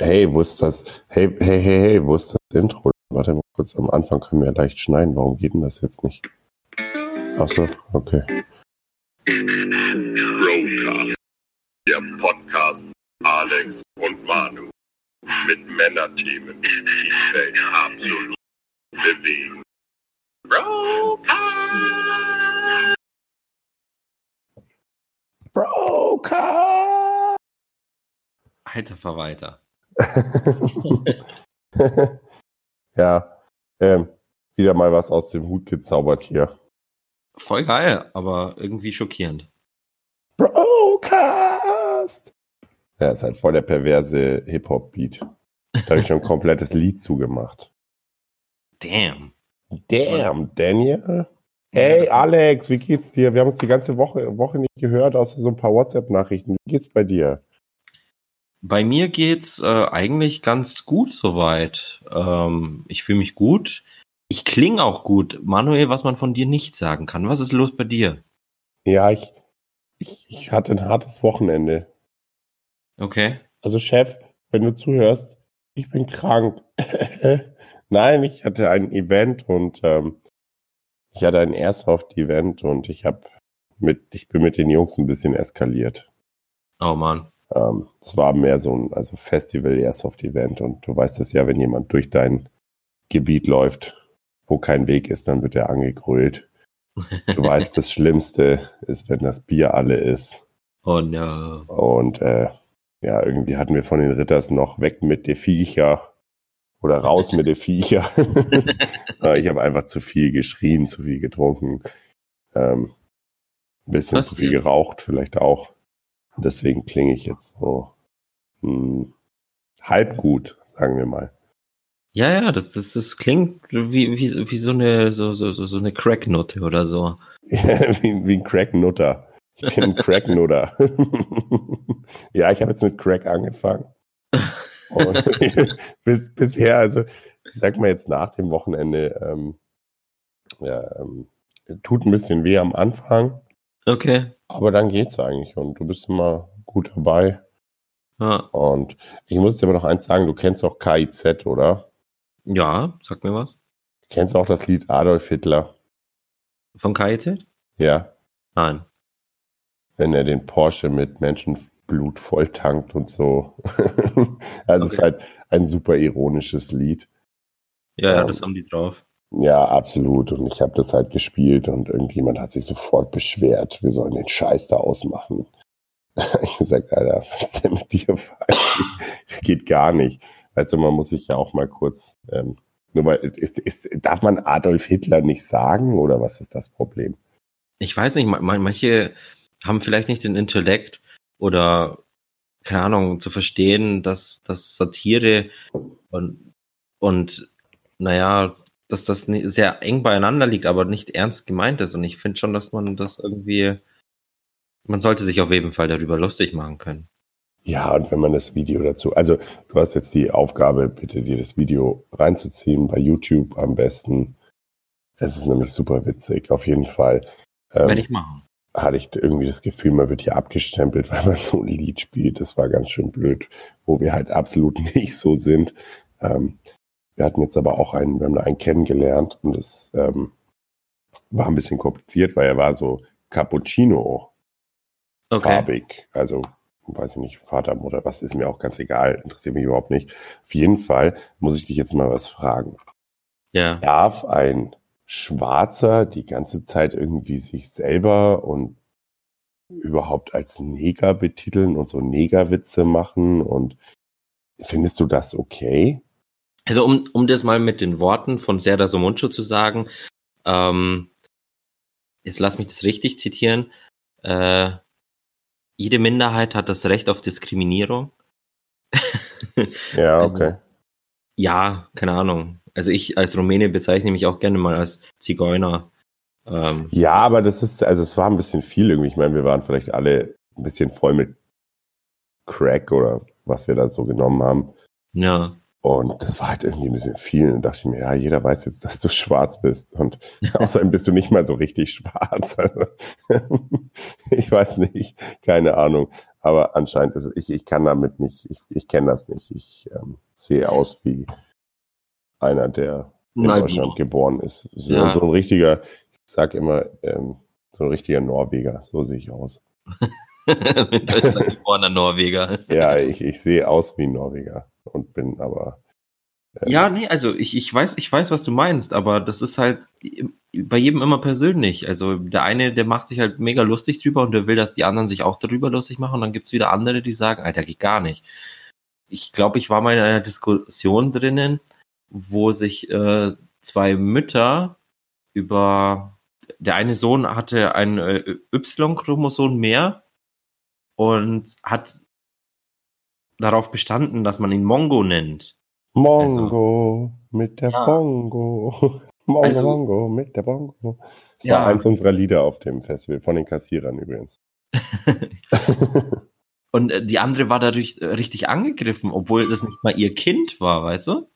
Hey, wo ist das? Hey, hey, hey, hey, wo ist das Intro? Warte mal kurz, am Anfang können wir ja leicht schneiden. Warum geht denn das jetzt nicht? Achso, okay. Roadcast. Der Podcast Alex und Manu. Mit Männerthemen, die Welt absolut bewegen. Roadcast! Broker! Alter Verwalter. Ja, ähm, wieder mal was aus dem Hut gezaubert hier. Voll geil, aber irgendwie schockierend. Brocast! Ja, ist halt voll der perverse Hip-Hop-Beat. Da habe ich schon ein komplettes Lied zugemacht. Damn. Damn, Daniel. Hey Alex, wie geht's dir? Wir haben uns die ganze Woche, Woche nicht gehört, außer so ein paar WhatsApp-Nachrichten. Wie geht's bei dir? Bei mir geht's äh, eigentlich ganz gut soweit. Ähm, ich fühle mich gut. Ich klinge auch gut. Manuel, was man von dir nicht sagen kann. Was ist los bei dir? Ja, ich, ich, ich hatte ein hartes Wochenende. Okay. Also Chef, wenn du zuhörst, ich bin krank. Nein, ich hatte ein Event und ähm, ich hatte ein Airsoft-Event und ich habe mit, ich bin mit den Jungs ein bisschen eskaliert. Oh Mann. Ähm, das war mehr so ein also Festival Airsoft-Event und du weißt es ja, wenn jemand durch dein Gebiet läuft, wo kein Weg ist, dann wird er angegrölt. Du weißt, das Schlimmste ist, wenn das Bier alle ist. Oh no. Und äh, ja, irgendwie hatten wir von den Ritters noch weg mit den Viecher oder raus mit den Viecher. Ich habe einfach zu viel geschrien, zu viel getrunken, ähm, ein bisschen Was zu viel geraucht, vielleicht auch. Und deswegen klinge ich jetzt so hm, halb gut, sagen wir mal. Ja, ja, das, das, das klingt wie, wie, wie so eine, so, so, so, eine Cracknote oder so. wie, wie ein Crack-Nutter. Ich bin ein Crack-Nutter. ja, ich habe jetzt mit Crack angefangen. Und bis, bisher, also sag mal jetzt nach dem Wochenende, ähm, ja, ähm, tut ein bisschen weh am Anfang, Okay. aber dann geht's eigentlich und du bist immer gut dabei. Ja, Und ich muss dir aber noch eins sagen, du kennst auch KIZ, oder? ja sag mir was. Kennst auch das Lied Adolf Hitler? Von KIT? Ja, Nein. wenn er den Porsche mit Menschenblut volltankt und so. also es ist Okay. halt ein super ironisches Lied. Ja, ja, Ähm, das haben die drauf. Ja, absolut. Und ich habe das halt gespielt und irgendjemand hat sich sofort beschwert, wir sollen den Scheiß da ausmachen. Ich gesagt, Alter, was ist denn mit dir falsch? Geht gar nicht. Du, man muss sich ja auch mal kurz, ähm, nur mal, ist, ist, darf man Adolf Hitler nicht sagen oder was ist das Problem? Ich weiß nicht, ma- ma- manche haben vielleicht nicht den Intellekt oder keine Ahnung zu verstehen, dass, dass Satire und, und naja, dass das sehr eng beieinander liegt, aber nicht ernst gemeint ist. Und ich finde schon, dass man das irgendwie, man sollte sich auf jeden Fall darüber lustig machen können. Ja, und wenn man das Video dazu, also du hast jetzt die Aufgabe, bitte dir das Video reinzuziehen, bei YouTube am besten. Es ist nämlich super witzig, auf jeden Fall. Ähm, Werde ich machen. hatte ich irgendwie das Gefühl, man wird hier abgestempelt, weil man so ein Lied spielt. Das war ganz schön blöd, wo wir halt absolut nicht so sind. Ähm, wir hatten jetzt aber auch einen, wir haben da einen kennengelernt und es ähm, war ein bisschen kompliziert, weil er war so Cappuccino Okay. farbig. Also, weiß ich nicht, Vater, Mutter, was ist mir auch ganz egal, interessiert mich überhaupt nicht. Auf jeden Fall muss ich dich jetzt mal was fragen. Ja. Darf ein Schwarzer die ganze Zeit irgendwie sich selber und überhaupt als Neger betiteln und so Negerwitze machen? Und findest du das okay? Also um, um das mal mit den Worten von Serdar Somuncu zu sagen, ähm, jetzt lass mich das richtig zitieren, äh, jede Minderheit hat das Recht auf Diskriminierung. Ja, okay. Ja, keine Ahnung. Also ich als Rumäne bezeichne mich auch gerne mal als Zigeuner. Ähm, Ja, aber das ist, also es war ein bisschen viel irgendwie. Ich meine, wir waren vielleicht alle ein bisschen voll mit Crack oder was wir da so genommen haben. ja. Und das war halt irgendwie ein bisschen viel. Und dachte ich mir, ja, jeder weiß jetzt, dass du schwarz bist. Und außerdem bist du nicht mal so richtig schwarz. Also, ich weiß nicht, keine Ahnung. Aber anscheinend ist es, ich, ich kann damit nicht, ich, ich kenne das nicht. Ich ähm, sehe aus wie einer, der in Nein, Deutschland geboren ist. So, Ja. so ein richtiger, ich sag immer, ähm, so ein richtiger Norweger. So sehe ich aus. in Deutschland geborener Norweger. Ja, ich, ich sehe aus wie ein Norweger und bin aber. ähm, Ja, nee, also ich, ich weiß, ich weiß, was du meinst, aber das ist halt bei jedem immer persönlich. Also der eine, der macht sich halt mega lustig drüber und der will, dass die anderen sich auch darüber lustig machen. Und dann gibt's wieder andere, die sagen, Alter, geht gar nicht. Ich glaube, ich war mal in einer Diskussion drinnen, wo sich äh, zwei Mütter über der eine Sohn hatte ein äh, Y-Chromosom mehr und hat darauf bestanden, dass man ihn Mongo nennt. Mongo mit der Ja. Bongo. Mongo, Also- Mongo mit der Bongo. Das Ja. war eins unserer Lieder auf dem Festival, von den Kassierern übrigens. Und äh, die andere war dadurch äh, richtig angegriffen, obwohl das nicht mal ihr Kind war, weißt du?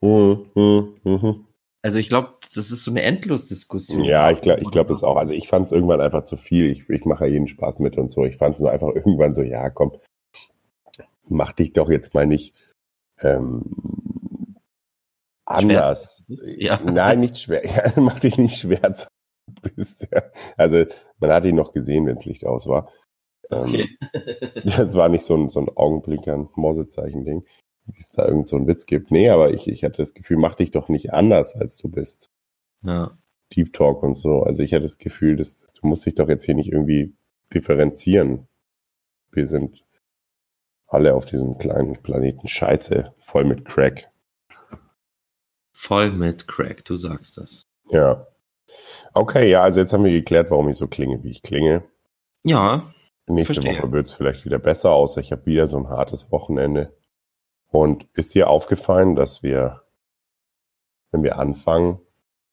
Mhm. Also ich glaube, das ist so eine Endlosdiskussion. Ja, ich glaube ich glaub es auch. Also ich fand es irgendwann einfach zu viel. Ich, ich mache ja jeden Spaß mit und so. Ich fand es nur einfach irgendwann so, ja, komm, mach dich doch jetzt mal nicht ähm, anders. Ja. Nein, nicht schwer. Ja, mach dich nicht schwer. bist. Ja. Also man hat ihn noch gesehen, wenn das Licht aus war. Ähm, Okay. Das war nicht so ein, so ein Augenblinker, ein Morsezeichen-Ding, wie es da irgend so einen Witz gibt. Nee, aber ich, ich hatte das Gefühl, mach dich doch nicht anders, als du bist. Ja. Deep Talk und so. Also ich hatte das Gefühl, dass, du musst dich doch jetzt hier nicht irgendwie differenzieren. Wir sind alle auf diesem kleinen Planeten Scheiße, voll mit Crack. Voll mit Crack, du sagst das. Ja. Okay, ja, also jetzt haben wir geklärt, warum ich so klinge, wie ich klinge. Ja, Nächste Verstehe. Woche wird es vielleicht wieder besser, außer ich habe wieder so ein hartes Wochenende. Und ist dir aufgefallen, dass wir, wenn wir anfangen,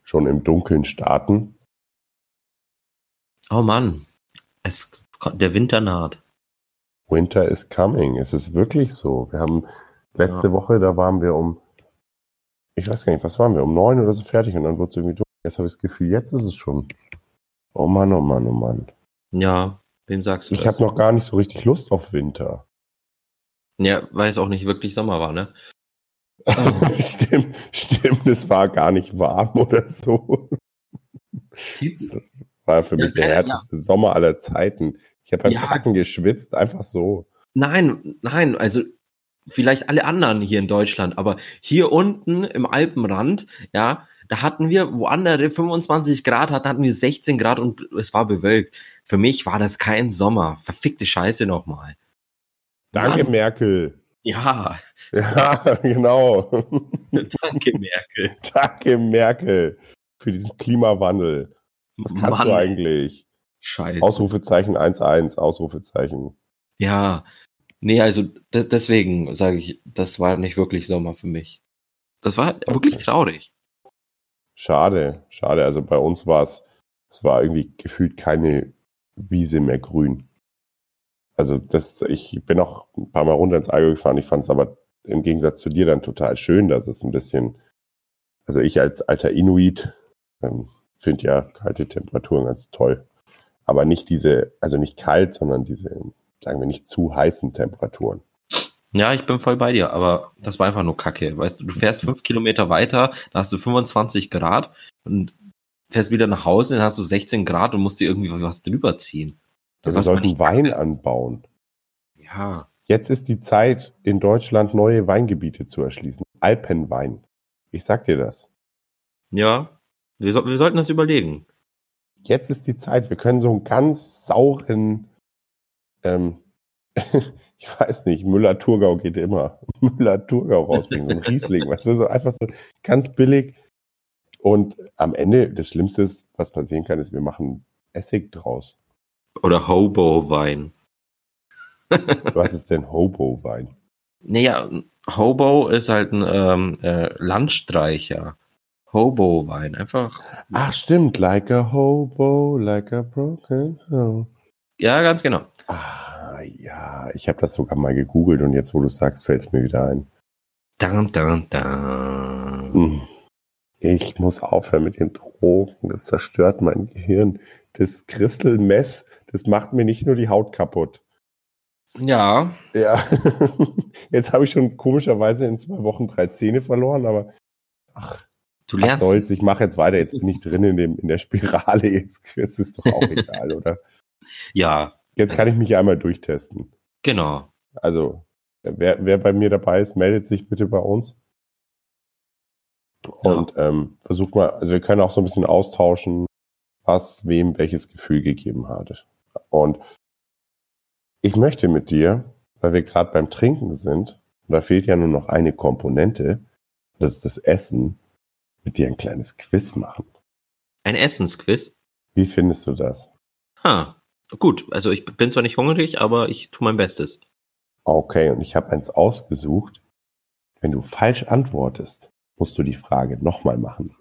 schon im Dunkeln starten? oh Mann, es, der Winter naht. Winter is coming. Es ist wirklich so. Wir haben letzte Woche, da waren wir um, ich weiß gar nicht, was waren wir, um neun oder so fertig und dann wurde es irgendwie dunkel. Jetzt habe ich das Gefühl, jetzt ist es schon. Oh Mann, oh Mann, oh Mann. Ja, wem sagst du Ich das? habe noch gar nicht so richtig Lust auf Winter. Ja, weil es auch nicht wirklich Sommer war, ne? stimmt, stimmt, es war gar nicht warm oder so. War für Ja, mich der ja, härteste Sommer aller Zeiten. Ich habe beim Ja. Kacken geschwitzt, einfach so. Nein, nein, also vielleicht alle anderen hier in Deutschland, aber hier unten im Alpenrand, ja, da hatten wir, wo andere 25 Grad hatten, hatten wir 16 Grad und es war bewölkt. Für mich war das kein Sommer. Verfickte Scheiße nochmal. Danke, Mann. Merkel. Ja, Ja, genau. danke, Merkel. Danke, Merkel, für diesen Klimawandel. Was kannst Mann, du eigentlich? Scheiße. Ausrufezeichen 1-1, Ausrufezeichen. Ja, nee, also de deswegen sage ich, das war nicht wirklich Sommer für mich. Das war wirklich traurig. Schade, schade. Also bei uns war es, es war irgendwie gefühlt keine Wiese mehr grün. Also das, ich bin auch ein paar Mal runter ins Allgäu gefahren. Ich fand es aber im Gegensatz zu dir dann total schön, dass es ein bisschen, also ich als alter Inuit ähm, finde ja kalte Temperaturen ganz toll. Aber nicht diese, also nicht kalt, sondern diese, sagen wir nicht zu heißen Temperaturen. Ja, ich bin voll bei dir, aber das war einfach nur Kacke. Weißt du, du fährst fünf Kilometer weiter, da hast du 25 Grad und fährst wieder nach Hause, dann hast du 16 Grad und musst dir irgendwie was drüber ziehen. Wir Das sollten Wein anbauen. Ja, Jetzt ist die Zeit, in Deutschland neue Weingebiete zu erschließen. Alpenwein. Ich sag dir das. ja, wir, so, wir sollten das überlegen. Jetzt ist die Zeit. Wir können so einen ganz sauren, ähm, ich weiß nicht, Müller-Thurgau geht immer. Müller-Thurgau rausbringen, so ein Riesling, weißt du, so einfach so ganz billig. Und am Ende, das Schlimmste was passieren kann, ist, wir machen Essig draus. Oder Hobo-Wein. Was ist denn Hobo-Wein? Naja, Hobo ist halt ein ähm, äh, Landstreicher. Hobo-Wein, einfach. Ach, stimmt. Like a hobo, like a broken home. Ja, ganz genau. Ah, ja, ich habe das sogar mal gegoogelt und jetzt, wo du sagst, fällt es mir wieder ein. Dun, dun, dun. Hm. Ich muss aufhören mit den Drogen. Das zerstört mein Gehirn. Das Crystal Mess, das macht mir nicht nur die Haut kaputt. Ja, Ja. Jetzt habe ich schon komischerweise in zwei Wochen drei Zähne verloren, aber ach, du was lernst. soll's, ich mache jetzt weiter. Jetzt bin ich drin in, dem, in der Spirale. Jetzt, jetzt ist doch auch egal, oder? Ja, Jetzt kann ich mich einmal durchtesten. genau. Also, wer, wer bei mir dabei ist, meldet sich bitte bei uns. Und ähm, versucht mal, also wir können auch so ein bisschen austauschen, was wem welches Gefühl gegeben hat. Und ich möchte mit dir, weil wir gerade beim Trinken sind, und da fehlt ja nur noch eine Komponente, das ist das Essen, mit dir ein kleines Quiz machen. Ein Essensquiz. Wie findest du das? Ha, gut. Also ich bin zwar nicht hungrig, aber ich tue mein Bestes. Okay, und ich habe eins ausgesucht. Wenn du falsch antwortest, musst du die Frage nochmal machen.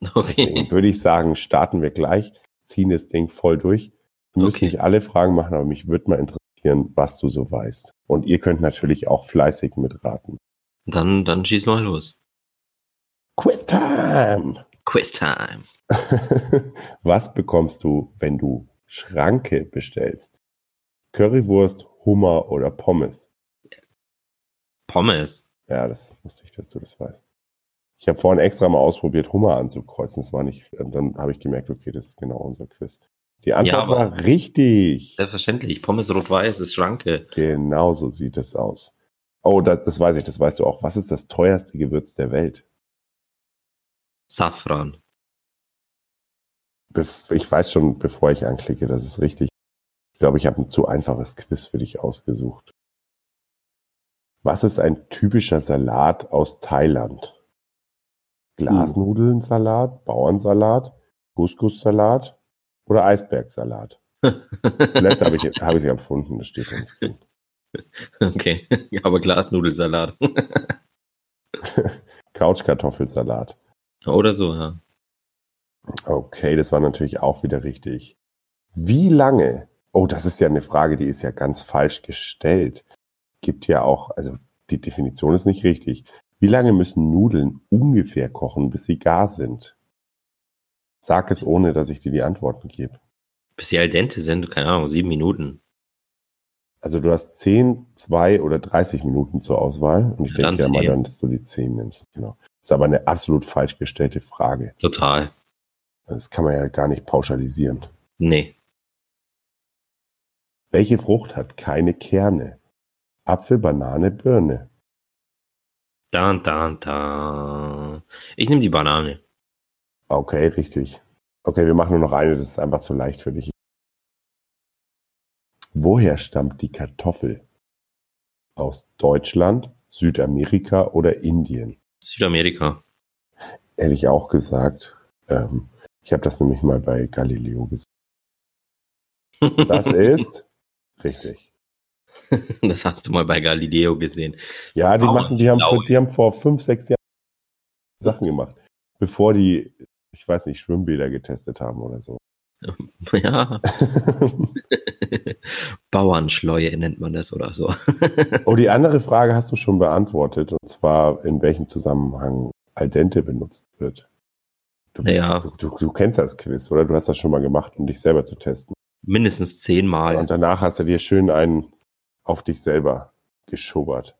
Deswegen Okay. würde ich sagen, starten wir gleich, ziehen das Ding voll durch. Wir müssen Okay. nicht alle Fragen machen, aber mich würde mal interessieren, was du so weißt. Und ihr könnt natürlich auch fleißig mitraten. Dann, dann schieß mal los. Quiz Time! Quiz Time. was bekommst du, wenn du Schranke bestellst? Currywurst, Hummer oder Pommes? Pommes. Ja, das wusste ich, dass du das weißt. Ich habe vorhin extra mal ausprobiert, Hummer anzukreuzen. Das war nicht, dann habe ich gemerkt, okay, das ist genau unser Quiz. Die Antwort aber- war richtig. Selbstverständlich. Pommes rot-weiß ist Schranke. Genau so sieht es aus. Oh, das, das weiß ich, das weißt du auch. Was ist das teuerste Gewürz der Welt? Safran. Ich weiß schon, bevor ich anklicke, das ist richtig. Ich glaube, ich habe ein zu einfaches Quiz für dich ausgesucht. Was ist ein typischer Salat aus Thailand? Glasnudelnsalat, Bauernsalat, Couscous-Salat oder Eisbergsalat? Letzte habe ich, habe ich erfunden, das steht nicht drin. okay. Aber Glasnudelsalat. Couchkartoffelsalat. Oder so, ja. Okay, das war natürlich auch wieder richtig. Wie lange? Oh, das ist ja eine Frage, die ist ja ganz falsch gestellt. Gibt ja auch, also die Definition ist nicht richtig. Wie lange müssen Nudeln ungefähr kochen, bis sie gar sind? Sag es, ohne dass ich dir die Antworten gebe. Bis sie al dente sind, keine Ahnung, sieben Minuten. Also du hast 10, 2 oder 30 Minuten zur Auswahl und ich Dann denke ja mal 10. dann, dass du die 10 nimmst. Genau. Ist aber eine absolut falsch gestellte Frage. Total. Das kann man ja gar nicht pauschalisieren. Nee. Welche Frucht hat keine Kerne? Apfel, Banane, Birne. Dan, dan, dan. Ich nehme die Banane. Okay, richtig. Okay, wir machen nur noch eine, das ist einfach zu leicht für dich. Woher stammt die Kartoffel? Aus Deutschland, Südamerika oder Indien? Südamerika. Hätte ich auch gesagt. Ähm, ich habe das nämlich mal bei Galileo gesehen. Das ist richtig. das hast du mal bei Galileo gesehen. Ja, die machen, die haben, die haben vor fünf, sechs Jahren Sachen gemacht, bevor die, ich weiß nicht, Schwimmbäder getestet haben oder so. Ja. Bauernschleue nennt man das oder so. oh, die andere Frage hast du schon beantwortet, und zwar in welchem Zusammenhang al dente benutzt wird. Du, bist, Ja. du, du, du kennst das Quiz, oder? Du hast das schon mal gemacht, um dich selber zu testen. Mindestens zehnmal Und danach hast du dir schön einen auf dich selber geschubbert.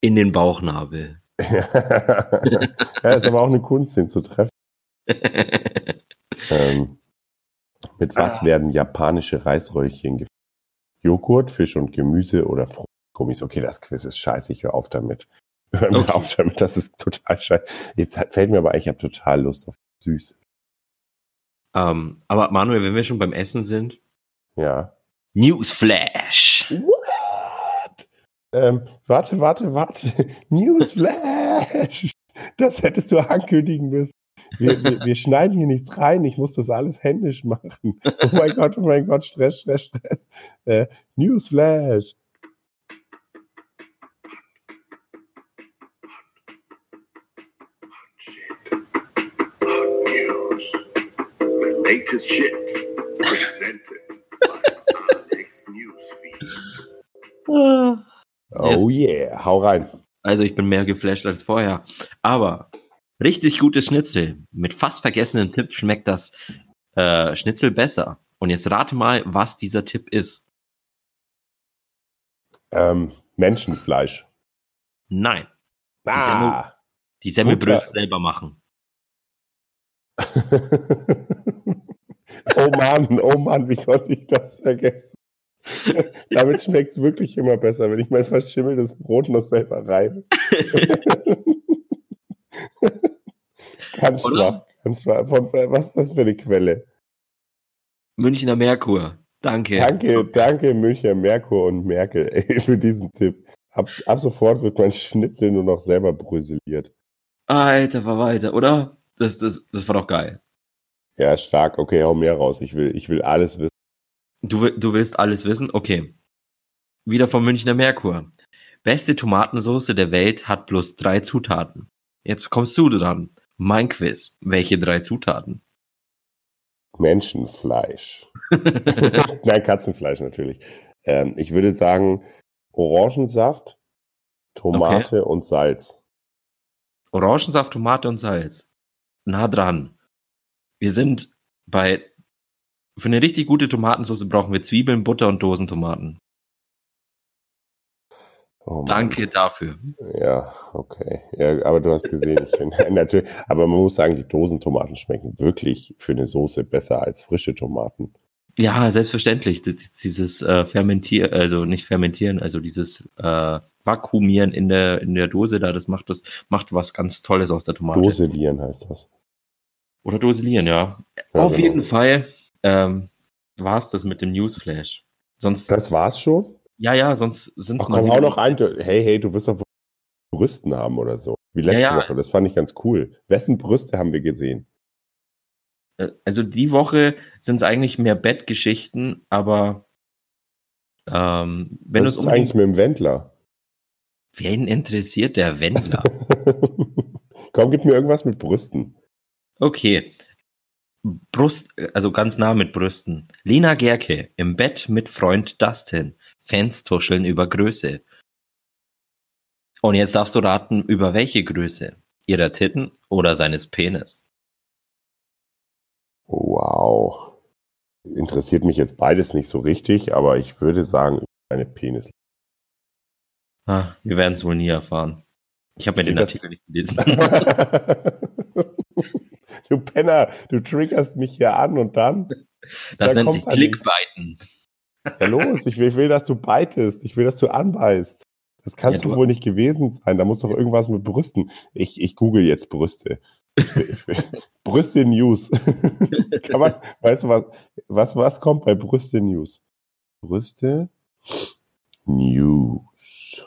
in den Bauchnabel. ja, ist aber auch eine Kunst, den zu treffen. Ähm, mit was Ah. werden japanische Reisröllchen gefüllt? Joghurt, Fisch und Gemüse oder Fruchtgummis? Okay, das Quiz ist scheiße, ich höre auf damit. Hör mir Okay. auf damit, das ist total scheiße. Jetzt fällt mir aber ich habe total Lust auf Süß. ähm, aber Manuel, wenn wir schon beim Essen sind, Ja. Newsflash. What? Ähm, warte, warte, warte. Newsflash! Das hättest du ankündigen müssen. Wir, wir, wir schneiden hier nichts rein. Ich muss das alles händisch machen. Oh mein Gott, oh mein Gott, Stress, Stress, Stress. Äh, Newsflash. Hot news. The latest shit. Presented by Alex Newsfeed. Oh yeah, hau rein. Also ich bin mehr geflasht als vorher. Aber richtig gutes Schnitzel. Mit fast vergessenen Tipp schmeckt das äh, Schnitzel besser. Und jetzt rate mal, was dieser Tipp ist. Ähm, Menschenfleisch. Nein. Ah! Die Semmelbrösel Butter. selber machen. oh Mann, oh Mann, wie konnte ich das vergessen? Damit schmeckt es wirklich immer besser, wenn ich mein verschimmeltes Brot noch selber reibe. ganz Oder? schwach, ganz schwach. Von, was ist das für eine Quelle? Münchner Merkur. Danke. Danke, danke Münchner Merkur und Merkel ey, für diesen Tipp. Ab, ab sofort wird mein Schnitzel nur noch selber bröseliert. Alter Verwalter, oder? Das, das, das war doch geil. Ja, stark. Okay, hau mehr raus. Ich will, ich will alles wissen. Du, du willst alles wissen? Okay. Wieder vom Münchner Merkur. Beste Tomatensoße der Welt hat bloß drei Zutaten. Jetzt kommst du dran. Mein Quiz. Welche drei Zutaten? Menschenfleisch. Nein, Katzenfleisch natürlich. Ähm, ich würde sagen Orangensaft, Tomate und Salz. Orangensaft, Tomate und Salz. Nah dran. Wir sind bei. Für eine richtig gute Tomatensauce brauchen wir Zwiebeln, Butter und Dosentomaten. Oh. Danke dafür. Ja, okay. Ja, aber du hast gesehen, ich finde natürlich, aber man muss sagen, die Dosentomaten schmecken wirklich für eine Soße besser als frische Tomaten. Ja, selbstverständlich. Dieses äh, Fermentieren, also nicht fermentieren, also dieses äh, Vakuumieren in der, in der Dose da, das macht das, macht was ganz Tolles aus der Tomate. Doselieren heißt das. Oder doselieren, ja. Ja, Auf genau. jeden Fall ähm, war es das mit dem Newsflash. Sonst, Das war's schon? Ja, ja, sonst sind Ach komm, hau noch ein. Du- Hey, hey, du wirst doch Brüsten haben oder so. Wie letzte Ja, ja. Woche. Das fand ich ganz cool. Wessen Brüste haben wir gesehen? Äh, Also die Woche sind es eigentlich mehr Bettgeschichten, aber ähm, wenn Was es ist um eigentlich mit dem Wendler? wen interessiert der Wendler? Komm, gib mir irgendwas mit Brüsten. Okay. Brust, also ganz nah mit Brüsten. Lena Gerke im Bett mit Freund Dustin. Fans tuscheln über Größe. Und jetzt darfst du raten, über welche Größe? Ihrer Titten oder seines Penis? Wow. Interessiert mich jetzt beides nicht so richtig, aber ich würde sagen, eine Penis. Ah, wir werden es wohl nie erfahren. Ich habe mir den Steht Artikel nicht gelesen. du Penner, du triggerst mich hier an und dann? Das Da nennt sich dann- Clickbaiten. Ja, los, ich will, ich will, dass du beitest. Ich will, dass du anbeißt. Das kannst Ja, du- wohl nicht gewesen sein. Da muss doch irgendwas mit Brüsten. Ich, ich google jetzt Brüste. Brüste News. Kann man, weißt du was, was, was kommt bei Brüste News? Brüste News.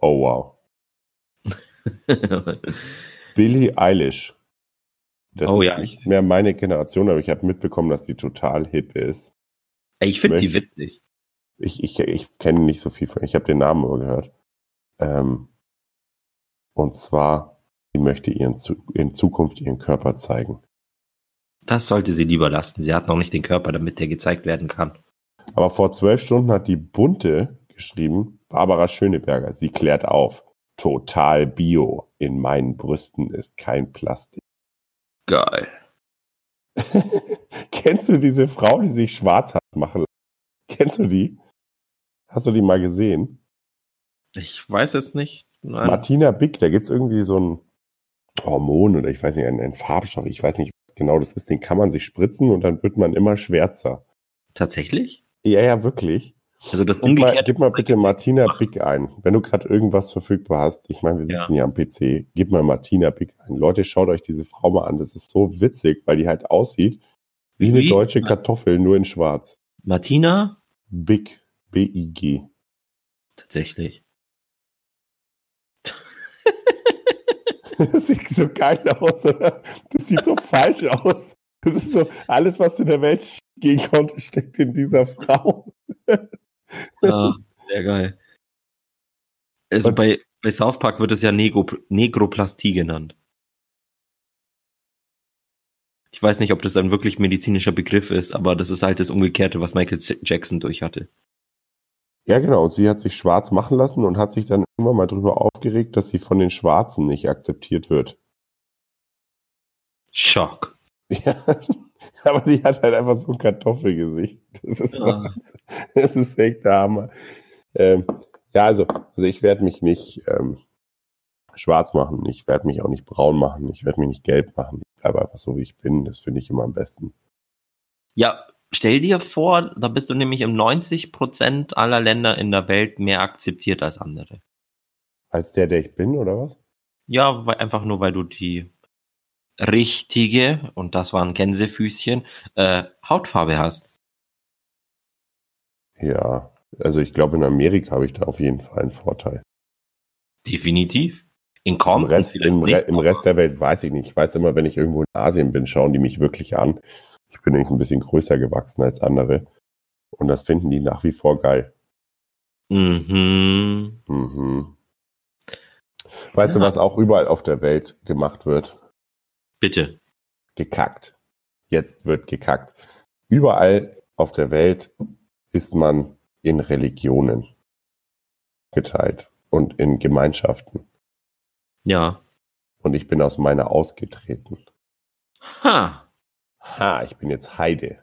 Oh wow. Billie Eilish. Das Oh ist ja. nicht mehr meine Generation, aber ich habe mitbekommen, dass die total hip ist. Ich finde die witzig. Ich, ich, ich kenne nicht so viel von. Ich habe den Namen aber gehört. Ähm, und zwar, sie möchte ihren, in Zukunft ihren Körper zeigen. Das sollte sie lieber lassen. Sie hat noch nicht den Körper, damit der gezeigt werden kann. Aber vor zwölf Stunden hat die Bunte geschrieben, Barbara Schöneberger, sie klärt auf. Total bio. In meinen Brüsten ist kein Plastik. Geil. Kennst du diese Frau, die sich schwarz hat machen lassen? Kennst du die? Hast du die mal gesehen? Ich weiß jetzt nicht. Nein. Martina Bick, da gibt's irgendwie so ein Hormon oder ich weiß nicht, ein, ein Farbstoff, ich weiß nicht, was genau das ist, den kann man sich spritzen und dann wird man immer schwärzer. Tatsächlich? Ja, ja, wirklich. Also das umgekehrte. gib mal bitte Martina Bick ein. Wenn du gerade irgendwas verfügbar hast, ich meine, wir Ja. sitzen hier am PC, gib mal Martina Bick ein. Leute, schaut euch diese Frau mal an, das ist so witzig, weil die halt aussieht wie eine Wie? deutsche Kartoffel, nur in schwarz. Martina? Big, B-I-G. Tatsächlich. Das sieht so geil aus, oder? Das sieht so falsch aus. Das ist so, alles, was in der Welt gehen konnte, steckt in dieser Frau. Ah, sehr geil. Also bei, bei South Park wird es ja Negro, Negroplastie genannt. Ich weiß nicht, ob das ein wirklich medizinischer Begriff ist, aber das ist halt das Umgekehrte, was Michael Jackson durch hatte. Ja, genau. Und sie hat sich schwarz machen lassen und hat sich dann immer mal drüber aufgeregt, dass sie von den Schwarzen nicht akzeptiert wird. Schock. Ja. Aber die hat halt einfach so ein Kartoffelgesicht. Das ist, Ja. Das ist echt der Hammer. Ähm, ja, also, also ich werde mich nicht ähm, schwarz machen. Ich werde mich auch nicht braun machen. Ich werde mich nicht gelb machen. Ich bleibe einfach so, wie ich bin. Das finde ich immer am besten. Ja, stell dir vor, da bist du nämlich im 90% aller Länder in der Welt mehr akzeptiert als andere. Als der, der ich bin, oder was? Ja, weil, einfach nur, weil du die richtige, und das waren Gänsefüßchen, äh, Hautfarbe hast. Ja, also ich glaube, in Amerika habe ich da auf jeden Fall einen Vorteil. Definitiv. In Im Compton Rest, im, Re Im Rest der Welt weiß ich nicht. Ich weiß immer, wenn ich irgendwo in Asien bin, schauen die mich wirklich an. Ich bin nämlich ein bisschen größer gewachsen als andere. Und das finden die nach wie vor geil. Mhm. Mhm. Weißt du, Ja. was auch überall auf der Welt gemacht wird? Bitte. Gekackt. Jetzt wird gekackt. Überall auf der Welt ist man in Religionen geteilt und in Gemeinschaften. Ja. Und ich bin aus meiner ausgetreten. Ha. Ha, ich bin jetzt Heide.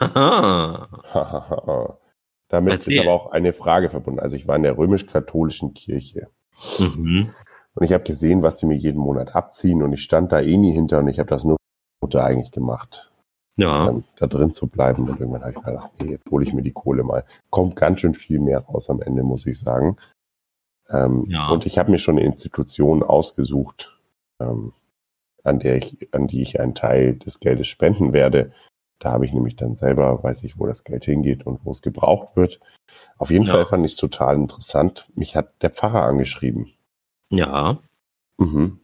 Haha. Hahaha. Damit Erzähl. ist aber auch eine Frage verbunden. Also ich war in der römisch-katholischen Kirche Mhm. Und ich habe gesehen, was sie mir jeden Monat abziehen und ich stand da eh nie hinter und ich habe das nur Mutter eigentlich gemacht, Ja. ähm, da drin zu bleiben. Und irgendwann habe ich mir gedacht, nee, jetzt hole ich mir die Kohle mal. Kommt ganz schön viel mehr raus am Ende, muss ich sagen. Ähm, Ja. Und ich habe mir schon eine Institution ausgesucht, ähm, an der ich, an die ich einen Teil des Geldes spenden werde. Da habe ich nämlich dann selber, weiß ich, wo das Geld hingeht und wo es gebraucht wird. Auf jeden Ja. Fall fand ich es total interessant. Mich hat der Pfarrer angeschrieben. Ja. Mhm.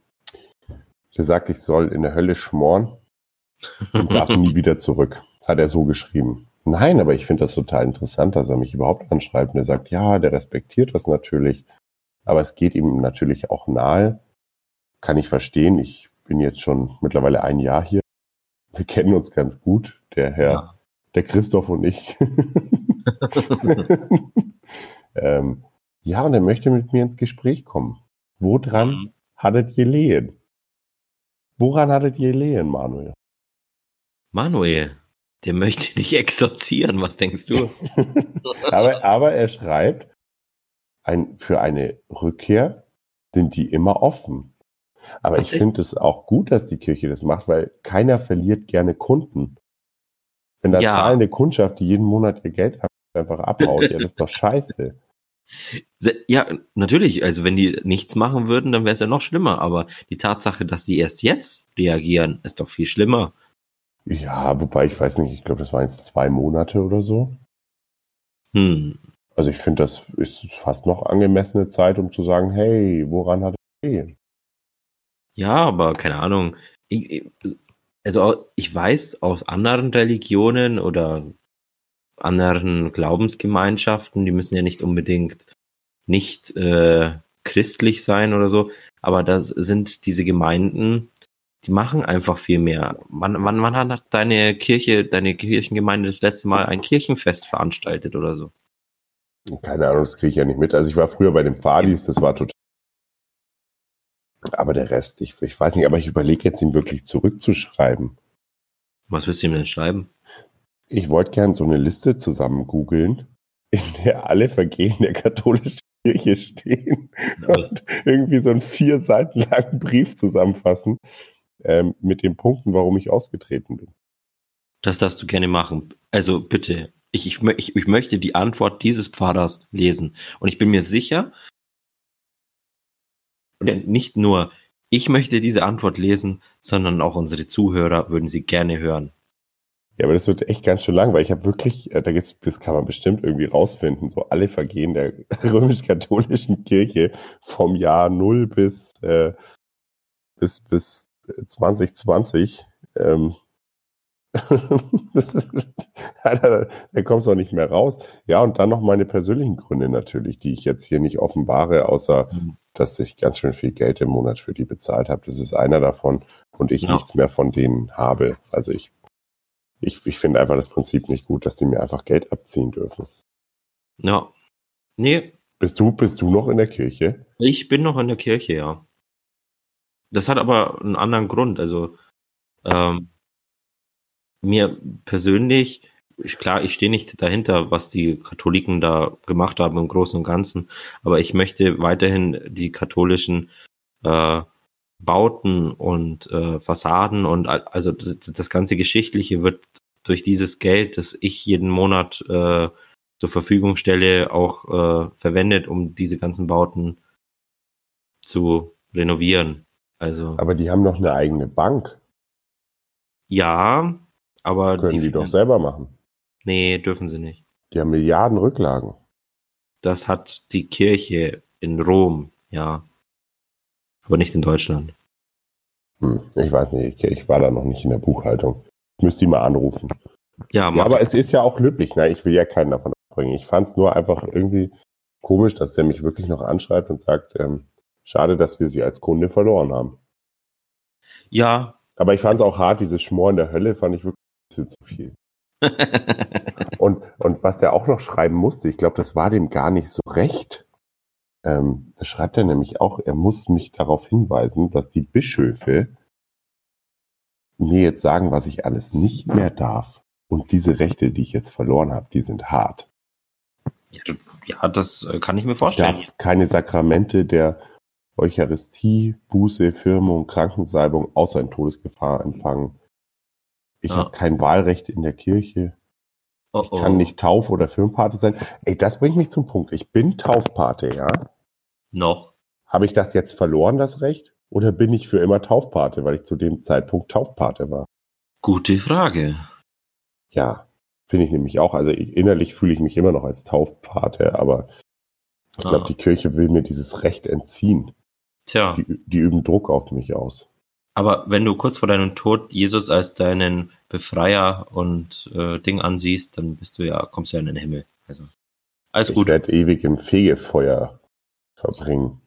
Der sagt, ich soll in der Hölle schmoren und darf nie wieder zurück. Hat er so geschrieben. Nein, aber ich finde das total interessant, dass er mich überhaupt anschreibt. Und er sagt, ja, der respektiert das natürlich, aber es geht ihm natürlich auch nahe. Kann ich verstehen. Ich bin jetzt schon mittlerweile ein Jahr hier. Wir kennen uns ganz gut, der Herr, Ja. der Christoph und ich. ähm, ja, und er möchte mit mir ins Gespräch kommen. Woran Mhm. hattet ihr Lehen? Woran hattet ihr Lehen, Manuel? Manuel, der möchte dich exorzieren, was denkst du? aber, aber er schreibt, ein, für eine Rückkehr sind die immer offen. Aber ich Tatsächlich? finde es auch gut, dass die Kirche das macht, weil keiner verliert gerne Kunden. Wenn da Ja. zahlende Kundschaft, die jeden Monat ihr Geld einfach abhaut, ja, das ist doch scheiße. Ja, natürlich. Also wenn die nichts machen würden, dann wäre es ja noch schlimmer. Aber die Tatsache, dass sie erst jetzt reagieren, ist doch viel schlimmer. Ja, wobei ich weiß nicht, ich glaube, das waren jetzt zwei Monate oder so. Hm. Also ich finde, das ist fast noch angemessene Zeit, um zu sagen, hey, woran hat er Lehen? Ja, aber keine Ahnung. Ich- also ich weiß aus anderen Religionen oder anderen Glaubensgemeinschaften, die müssen ja nicht unbedingt nicht äh, christlich sein oder so, aber das sind diese Gemeinden, die machen einfach viel mehr. Wann, wann, wann hat deine Kirche, deine Kirchengemeinde das letzte Mal ein Kirchenfest veranstaltet oder so? Keine Ahnung, das kriege ich ja nicht mit. Also ich war früher bei den Fadis, das war total. Aber der Rest, ich, ich weiß nicht, aber ich überlege jetzt, ihn wirklich zurückzuschreiben. Was willst du ihm denn schreiben? Ich wollte gern so eine Liste zusammen googeln, in der alle Vergehen der katholischen Kirche stehen und irgendwie so einen vier Seiten langen Brief zusammenfassen ähm, mit den Punkten, warum ich ausgetreten bin. Das darfst du gerne machen. Also bitte. Ich, ich, ich, ich möchte die Antwort dieses Pfarrers lesen. Und ich bin mir sicher, nicht nur ich möchte diese Antwort lesen, sondern auch unsere Zuhörer würden sie gerne hören. Ja, aber das wird echt ganz schön lang, weil ich habe wirklich, äh, da gibt's, das kann man bestimmt irgendwie rausfinden, so alle Vergehen der römisch-katholischen Kirche vom Jahr 0 bis, äh, bis, bis 2020. Ähm, das, Alter, da kommst du auch nicht mehr raus. Ja, und dann noch meine persönlichen Gründe natürlich, die ich jetzt hier nicht offenbare, außer Mhm. dass ich ganz schön viel Geld im Monat für die bezahlt habe. Das ist einer davon und ich Ja. nichts mehr von denen habe. Also ich ich, ich finde einfach das Prinzip nicht gut, dass die mir einfach Geld abziehen dürfen. Ja. Nee, Bist du, bist du noch in der Kirche? ich bin noch in der Kirche, ja. Das hat aber einen anderen Grund. Also, ähm, mir persönlich, ich, klar, ich stehe nicht dahinter, was die Katholiken da gemacht haben im Großen und Ganzen, aber ich möchte weiterhin die katholischen äh, Bauten und äh, Fassaden und al- also das, das ganze Geschichtliche wird durch dieses Geld, das ich jeden Monat äh, zur Verfügung stelle, auch äh, verwendet, um diese ganzen Bauten zu renovieren. Also Aber die haben noch eine eigene Bank. ja, aber Können die, die, doch selber machen. nee, dürfen sie nicht. Die haben Milliarden Rücklagen. Das hat die Kirche in Rom, ja. Aber nicht in Deutschland. Hm, ich weiß nicht, ich, ich war da noch nicht in der Buchhaltung. Ich müsste die mal anrufen. Ja, Ja, aber es ist ja auch löblich. Ne? Ich will ja keinen davon abbringen. Ich fand es nur einfach irgendwie komisch, dass der mich wirklich noch anschreibt und sagt, ähm, schade, dass wir sie als Kunde verloren haben. ja. Aber ich fand es auch hart, dieses Schmor in der Hölle fand ich wirklich ein bisschen zu viel. Und, und was er auch noch schreiben musste, ich glaube, das war dem gar nicht so recht. Ähm, das schreibt er nämlich auch, er muss mich darauf hinweisen, dass die Bischöfe mir jetzt sagen, was ich alles nicht mehr darf. Und diese Rechte, die ich jetzt verloren habe, die sind hart. ja, das äh, kann ich mir Ich vorstellen. darf keine Sakramente der Eucharistie, Buße, Firmung, Krankensalbung außer in Todesgefahr empfangen. Ich Ja. habe kein Wahlrecht in der Kirche. Oh, Ich kann oh. nicht Tauf- oder Firmenpate sein. Ey, das bringt mich zum Punkt. Ich bin Taufpate, ja. Noch. Habe ich das jetzt verloren, das Recht? Oder bin ich für immer Taufpate, weil ich zu dem Zeitpunkt Taufpate war? Gute Frage. Ja, finde ich nämlich auch. Also ich, innerlich fühle ich mich immer noch als Taufpate, aber ich glaube, Ah. die Kirche will mir dieses Recht entziehen. Tja, Die, die üben Druck auf mich aus. aber wenn du kurz vor deinem Tod Jesus als deinen Befreier und äh, Ding ansiehst, dann bist du ja, kommst du ja in den Himmel. Also alles Ich gut. werde ewig im Fegefeuer verbringen.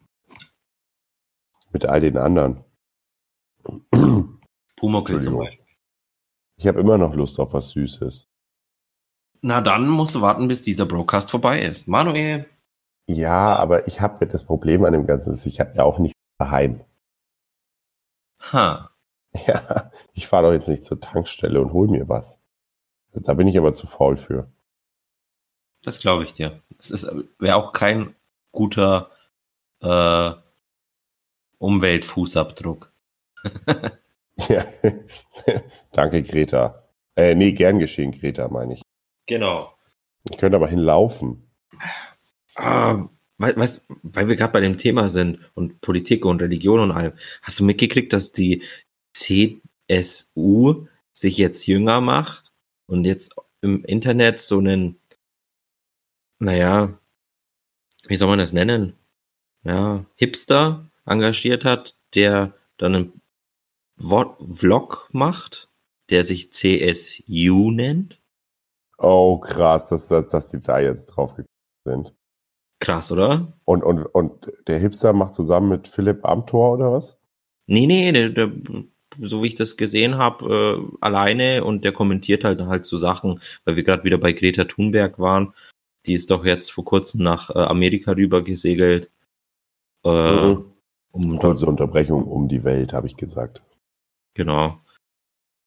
Mit all den anderen. Pumuckl zum. Beispiel. Ich habe immer noch Lust auf was Süßes. Na dann musst du warten, bis dieser Broadcast vorbei ist. Manuel, Ja, aber ich habe das Problem an dem Ganzen, ist, ich habe ja auch nichts daheim. ha, Ja, ich fahre doch jetzt nicht zur Tankstelle und hol mir was. Da bin ich aber zu faul für. das glaube ich dir. Das ist wäre auch kein guter äh, Umweltfußabdruck. Ja. Danke, Greta. Äh, nee, gern geschehen, Greta, meine ich. Genau. Ich könnte aber hinlaufen. Wei- weißt, weil wir gerade bei dem Thema sind und Politik und Religion und allem, hast du mitgekriegt, dass die CSU sich jetzt jünger macht und jetzt im Internet so einen, naja, wie soll man das nennen? Ja, Hipster engagiert hat, der dann einen Wo- Vlog macht, der sich CSU nennt. Oh, krass, dass, dass, dass die da jetzt drauf sind. Krass, oder? Und, und, und der Hipster macht zusammen mit Philipp Amthor oder was? Nee, nee, der, der, so wie ich das gesehen habe, äh, alleine und der kommentiert halt halt so Sachen, weil wir gerade wieder bei Greta Thunberg waren. Die ist doch jetzt vor kurzem nach äh, Amerika rüber gesegelt. Äh, Mhm. um Kurze Unterbrechung um die Welt, habe ich gesagt. genau.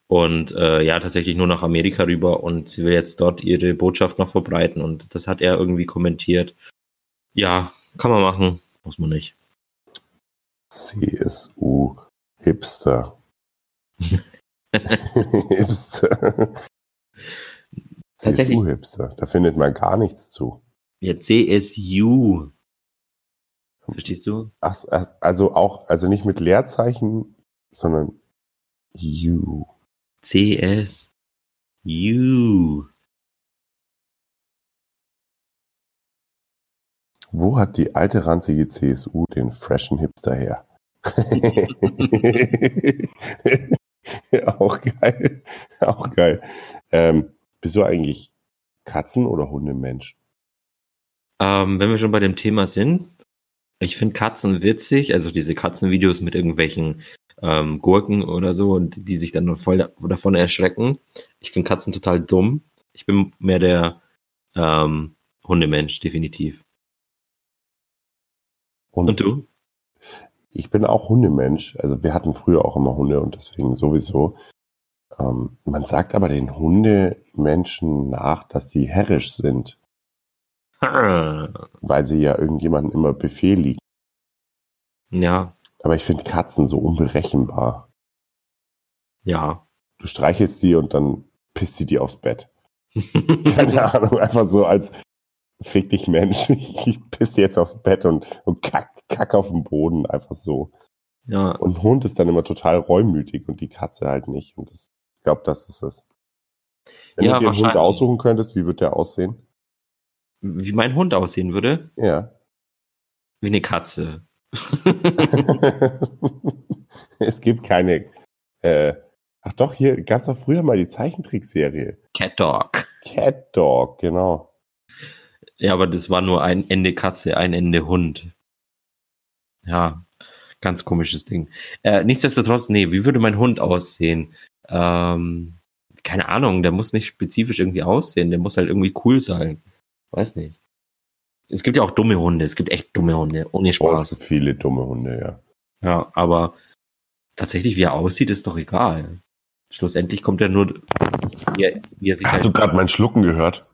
Und äh, ja, tatsächlich nur nach Amerika rüber und sie will jetzt dort ihre Botschaft noch verbreiten und das hat er irgendwie kommentiert. Ja, kann man machen, muss man nicht. CSU Hipster. Hipster. CSU Hipster. Da findet man gar nichts zu. Ja, CSU. Verstehst du? Ach, also auch, also nicht mit Leerzeichen, sondern U. CS. U. Wo hat die alte ranzige CSU den freshen Hipster her? auch geil. Auch geil. Ähm, bist du eigentlich Katzen- oder Hundemensch? Ähm, wenn wir schon bei dem Thema sind, ich finde Katzen witzig, also diese Katzenvideos mit irgendwelchen ähm, Gurken oder so und die sich dann voll da, davon erschrecken. Ich finde Katzen total dumm. Ich bin mehr der ähm, Hundemensch, definitiv. Und du? Ich bin auch Hundemensch. Also wir hatten früher auch immer Hunde und deswegen sowieso. Ähm, man sagt aber den Hundemenschen nach, dass sie herrisch sind, weil sie ja irgendjemandem immer Befehl liegen. Ja, Aber ich finde Katzen so unberechenbar. ja. Du streichelst die und dann pisst sie dir aufs Bett. Keine Ahnung, einfach so als fick dich Mensch, ich piss jetzt aufs Bett und, und kack, kack auf den Boden, einfach so. ja. Und ein Hund ist dann immer total reumütig und die Katze halt nicht. Und das, ich glaube, das ist es. Wenn Ja, du dir einen Hund aussuchen könntest, wie wird der aussehen? Wie mein Hund aussehen würde? Ja. Wie eine Katze. es gibt keine. Äh, ach doch, hier gab es doch früher mal die Zeichentrickserie. Cat Dog. Cat Dog, genau. Ja, aber das war nur ein Ende Katze, ein Ende Hund. Ja, ganz komisches Ding. Äh, nichtsdestotrotz, nee, wie würde mein Hund aussehen? Ähm, keine Ahnung, der muss nicht spezifisch irgendwie aussehen, der muss halt irgendwie cool sein. Weiß nicht. Es gibt ja auch dumme Hunde, es gibt echt dumme Hunde, ohne Oh, es Spaß. gibt viele dumme Hunde, ja. Ja, aber tatsächlich, wie er aussieht, ist doch egal. Schlussendlich kommt er nur, wie er, wie er sich Hast halt, du gerade mein Schlucken gehört?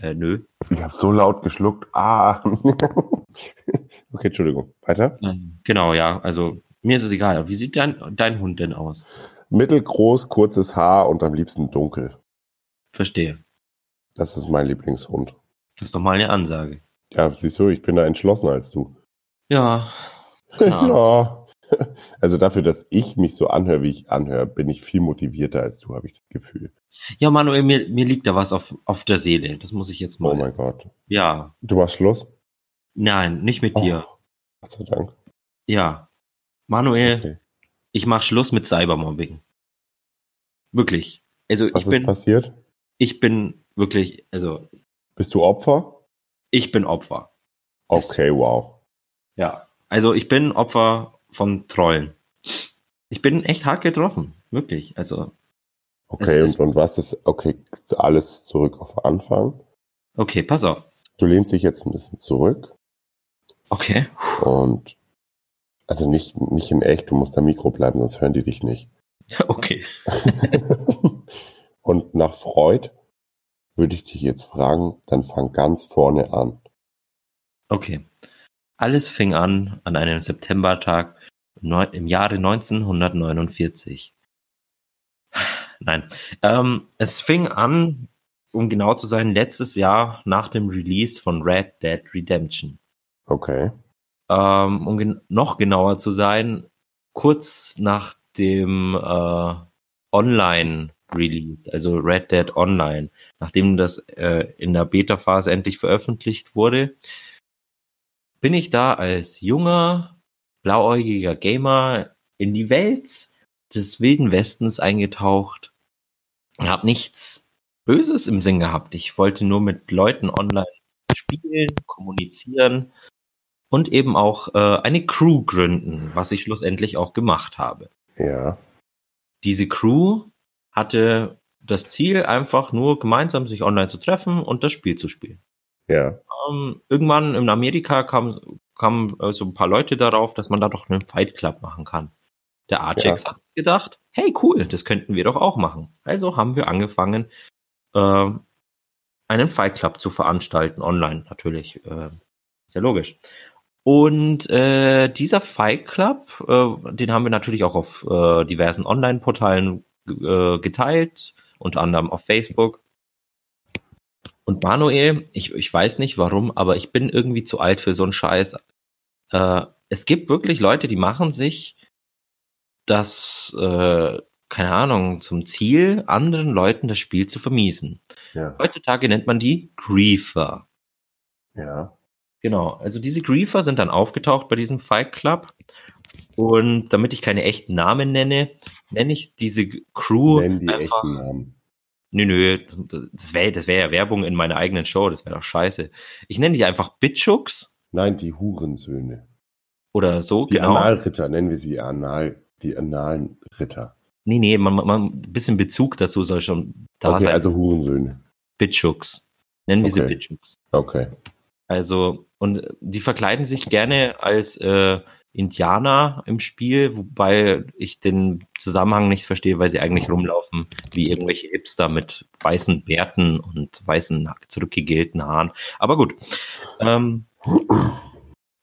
äh, nö. Ich habe so laut geschluckt. Ah. okay, Entschuldigung. Weiter. Genau, ja, also mir ist es egal. Wie sieht dein, dein Hund denn aus? Mittelgroß, kurzes Haar und am liebsten dunkel. Verstehe. Das ist mein Lieblingshund. Das ist doch mal eine Ansage. Ja, siehst du, ich bin da entschlossener als du. Ja. ja. Also dafür, dass ich mich so anhöre, wie ich anhöre, bin ich viel motivierter als du, habe ich das Gefühl. Ja, Manuel, mir, mir liegt da was auf, auf der Seele. Das muss ich jetzt mal. Oh mein Gott. ja. Du machst Schluss? Nein, nicht mit dir. Oh, Gott sei Dank. Ja. Manuel, Okay. ich mach Schluss mit Cybermobbing. Wirklich. Also Was ich ist bin, passiert? ich bin wirklich, also Bist du Opfer? ich bin Opfer. Okay, wow. Ja. Also ich bin Opfer von Trollen. Ich bin echt hart getroffen. Wirklich. Also, Okay, und, und was ist, okay, alles zurück auf Anfang. okay, pass auf. Du lehnst dich jetzt ein bisschen zurück Okay. und also nicht, nicht in echt, du musst am Mikro bleiben, sonst hören die dich nicht. Okay. und nach Freud würde ich dich jetzt fragen, dann fang ganz vorne an. Okay. Alles fing an an einem Septembertag im Jahre 1949. Nein. Ähm, es fing an, um genau zu sein, letztes Jahr nach dem Release von Red Dead Redemption. Okay. Ähm, um gen noch genauer zu sein, kurz nach dem äh, Online-Release, also Red Dead Online, nachdem das äh, in der Beta-Phase endlich veröffentlicht wurde, bin ich da als junger, blauäugiger Gamer in die Welt des Wilden Westens eingetaucht und habe nichts Böses im Sinn gehabt. Ich wollte nur mit Leuten online spielen, kommunizieren und eben auch äh, eine Crew gründen, was ich schlussendlich auch gemacht habe. Ja. Diese Crew hatte das Ziel, einfach nur gemeinsam sich online zu treffen und das Spiel zu spielen. Ja. Ähm, irgendwann in Amerika kamen kamen äh, so ein paar Leute darauf, dass man da doch einen Fight Club machen kann. Der Archex Ja. hat gedacht, hey cool, das könnten wir doch auch machen. Also haben wir angefangen, äh, einen Fight Club zu veranstalten, online natürlich. Äh, ist ja logisch. Und äh, dieser Fight Club, äh, den haben wir natürlich auch auf äh, diversen Online-Portalen äh, geteilt, unter anderem auf Facebook. Und Manuel, ich, ich weiß nicht warum, aber ich bin irgendwie zu alt für so einen Scheiß. Äh, es gibt wirklich Leute, die machen sich das, äh, keine Ahnung, zum Ziel, anderen Leuten das Spiel zu vermiesen. Ja. Heutzutage nennt man die Griefer. Ja. Genau, also diese Griefer sind dann aufgetaucht bei diesem Fight Club. Und damit ich keine echten Namen nenne, nenne ich diese Crew Nenn die einfach. echten Namen. Nö, nö, das wäre das wär ja Werbung in meiner eigenen Show, das wäre doch scheiße. Ich nenne die einfach Bitchooks Nein, die Hurensöhne. oder so, Die genau. Analritter, nennen wir sie Anal, die analen Ritter. Nee, nee, man, man, ein bisschen Bezug dazu soll schon da okay, sein. also Hurensöhne. Bitchooks. Nennen wir sie Okay. Bitchooks. Okay. Also, und die verkleiden sich gerne als äh, Indianer im Spiel, wobei ich den Zusammenhang nicht verstehe, weil sie eigentlich rumlaufen wie irgendwelche Hipster mit weißen Bärten und weißen zurückgegelten Haaren. Aber gut. Ähm,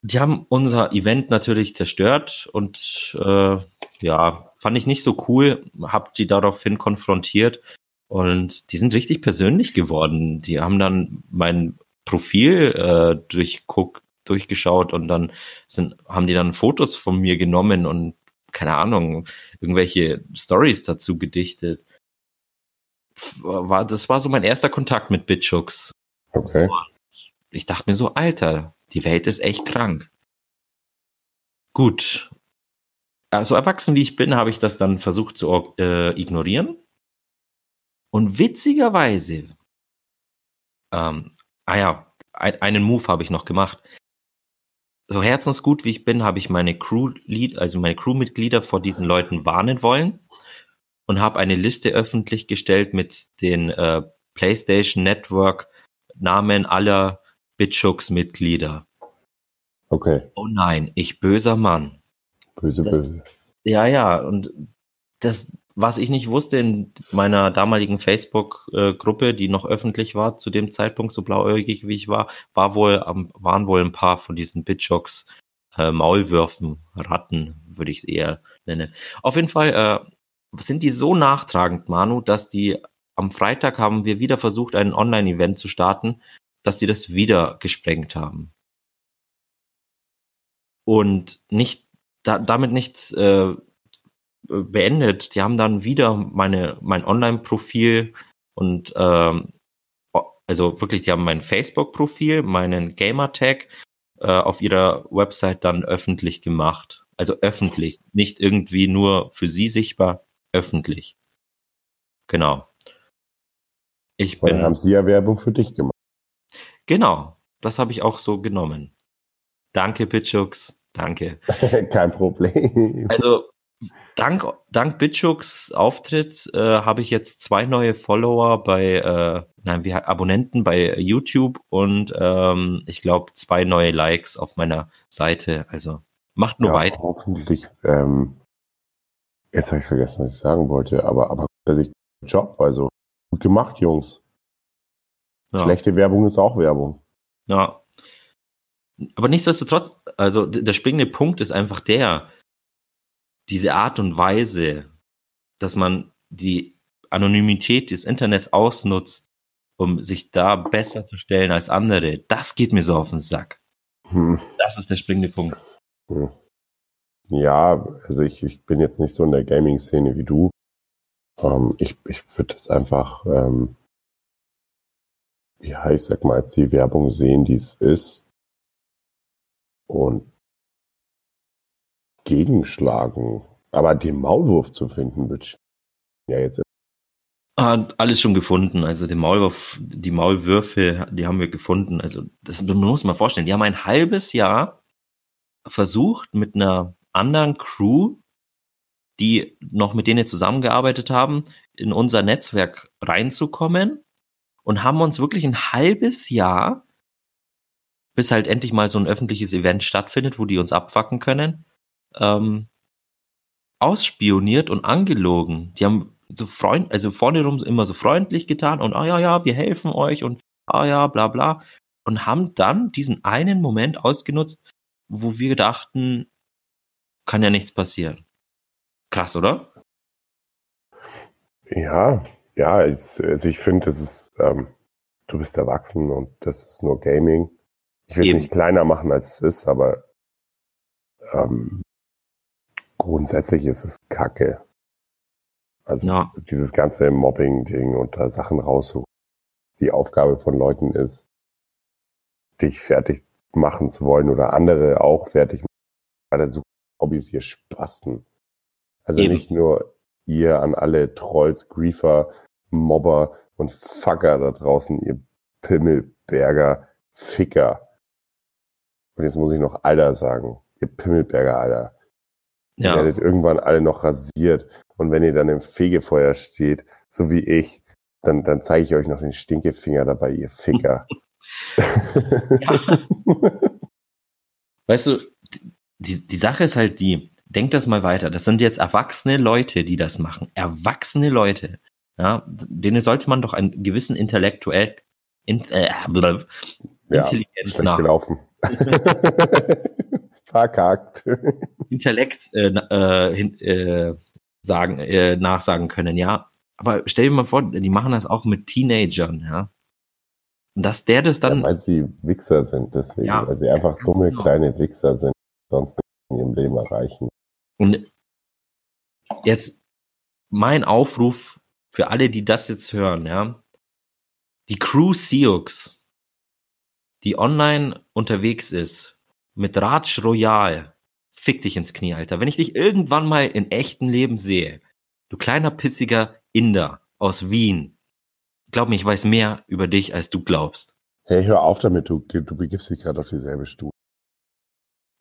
die haben unser Event natürlich zerstört und äh, ja, fand ich nicht so cool, hab die daraufhin konfrontiert und die sind richtig persönlich geworden. Die haben dann mein Profil äh, durchguckt, durchgeschaut und dann sind, haben die dann Fotos von mir genommen und keine Ahnung, irgendwelche Stories dazu gedichtet. War, das war so mein erster Kontakt mit Bitchooks. Okay. Ich dachte mir so, Alter, die Welt ist echt krank. Gut. Also erwachsen wie ich bin, habe ich das dann versucht zu äh, ignorieren. Und witzigerweise, ähm, ah ja, ein, einen Move habe ich noch gemacht so herzensgut wie ich bin, habe ich meine Crew, also meine Crewmitglieder vor diesen Leuten warnen wollen und habe eine Liste öffentlich gestellt mit den äh, PlayStation Network Namen aller Bitchooks Mitglieder. Okay. Oh nein, ich böser Mann. Böse, Das- böse. Ja, ja, und das, was ich nicht wusste in meiner damaligen Facebook-Gruppe, die noch öffentlich war zu dem Zeitpunkt, so blauäugig wie ich war, war wohl, waren wohl ein paar von diesen Bitchocks äh, Maulwürfen, Ratten, würde ich es eher nennen. Auf jeden Fall äh, sind die so nachtragend, Manu, dass die am Freitag haben wir wieder versucht, ein Online-Event zu starten, dass die das wieder gesprengt haben. Und nicht, da, damit nichts äh, beendet. Die haben dann wieder meine, mein Online-Profil und ähm, also wirklich, die haben mein Facebook-Profil, meinen Gamer-Tag äh, auf ihrer Website dann öffentlich gemacht. Also öffentlich, nicht irgendwie nur für sie sichtbar, öffentlich. Genau. Ich Und dann bin, haben sie ja Werbung für dich gemacht. genau, das habe ich auch so genommen. Danke, Pitchux, danke. Kein Problem. Also dank, dank Bitchooks Auftritt äh, habe ich jetzt zwei neue Follower bei, äh, nein, wie Abonnenten bei YouTube und ähm, ich glaube zwei neue Likes auf meiner Seite. Also macht nur ja, weiter. hoffentlich. Ähm, jetzt habe ich vergessen, was ich sagen wollte, aber aber dass ich Job, also gut gemacht, Jungs. Ja, Schlechte Werbung ist auch Werbung. ja. Aber nichtsdestotrotz, also der springende Punkt ist einfach der, diese Art und Weise, dass man die Anonymität des Internets ausnutzt, um sich da besser zu stellen als andere, das geht mir so auf den Sack. Hm. Das ist der springende Punkt. Hm. Ja, also ich, ich bin jetzt nicht so in der Gaming-Szene wie du. Ähm, ich ich würde das einfach, ähm, ja, ich sag mal, als die Werbung sehen, die es ist und gegenschlagen. Aber den Maulwurf zu finden, wird ja jetzt Ah, alles schon gefunden. Also den Maulwurf, die Maulwürfe, die haben wir gefunden. Also das man muss man vorstellen. Die haben ein halbes Jahr versucht mit einer anderen Crew, die noch mit denen zusammengearbeitet haben, in unser Netzwerk reinzukommen und haben uns wirklich ein halbes Jahr, bis halt endlich mal so ein öffentliches Event stattfindet, wo die uns abfacken können, ähm, ausspioniert und angelogen. Die haben so freund, also vorne rum immer so freundlich getan und ah ja, ja, wir helfen euch und ah ja, bla bla. Und haben dann diesen einen Moment ausgenutzt, wo wir dachten, kann ja nichts passieren. Krass, oder? Ja, ja, ich, also ich finde, das ist, ähm, du bist erwachsen und das ist nur Gaming. Ich will es nicht kleiner machen, als es ist, aber ähm, grundsätzlich ist es Kacke. Also Ja. dieses ganze Mobbing-Ding und da Sachen raussuchen. Die Aufgabe von Leuten ist, dich fertig machen zu wollen oder andere auch fertig machen. Weil so Hobbys ihr Spasten. Also Eben. nicht nur ihr an alle Trolls, Griefer, Mobber und Fucker da draußen, ihr Pimmelberger Ficker. Und jetzt muss ich noch Alter sagen. Ihr Pimmelberger Alter. Ihr Ja. werdet irgendwann alle noch rasiert. Und wenn ihr dann im Fegefeuer steht, so wie ich, dann, dann zeige ich euch noch den Stinkefinger dabei, ihr Ficker. Weißt du, die, die Sache ist halt die, denk das mal weiter. Das sind jetzt erwachsene Leute, die das machen. Erwachsene Leute. Ja, denen sollte man doch einen gewissen intellektuell, in, äh, Ja, Intelligenz schlecht nach, gelaufen. Verkackt. Intellekt äh, äh, hin, äh, sagen, äh, nachsagen können, ja. Aber stell dir mal vor, die machen das auch mit Teenagern, ja. Und dass der das Ja, dann, weil sie Wichser sind, deswegen. Ja, weil sie einfach dumme genau. kleine Wichser sind, sonst nicht in ihrem Leben erreichen. und jetzt mein Aufruf für alle, die das jetzt hören, ja. Die Crew Sioux, die online unterwegs ist, mit Raj Royal, fick dich ins Knie, Alter. Wenn ich dich irgendwann mal in echten Leben sehe, du kleiner pissiger Inder aus Wien, glaub mir, ich weiß mehr über dich, als du glaubst. Hey, hör auf damit, du, du begibst dich gerade auf dieselbe Stufe.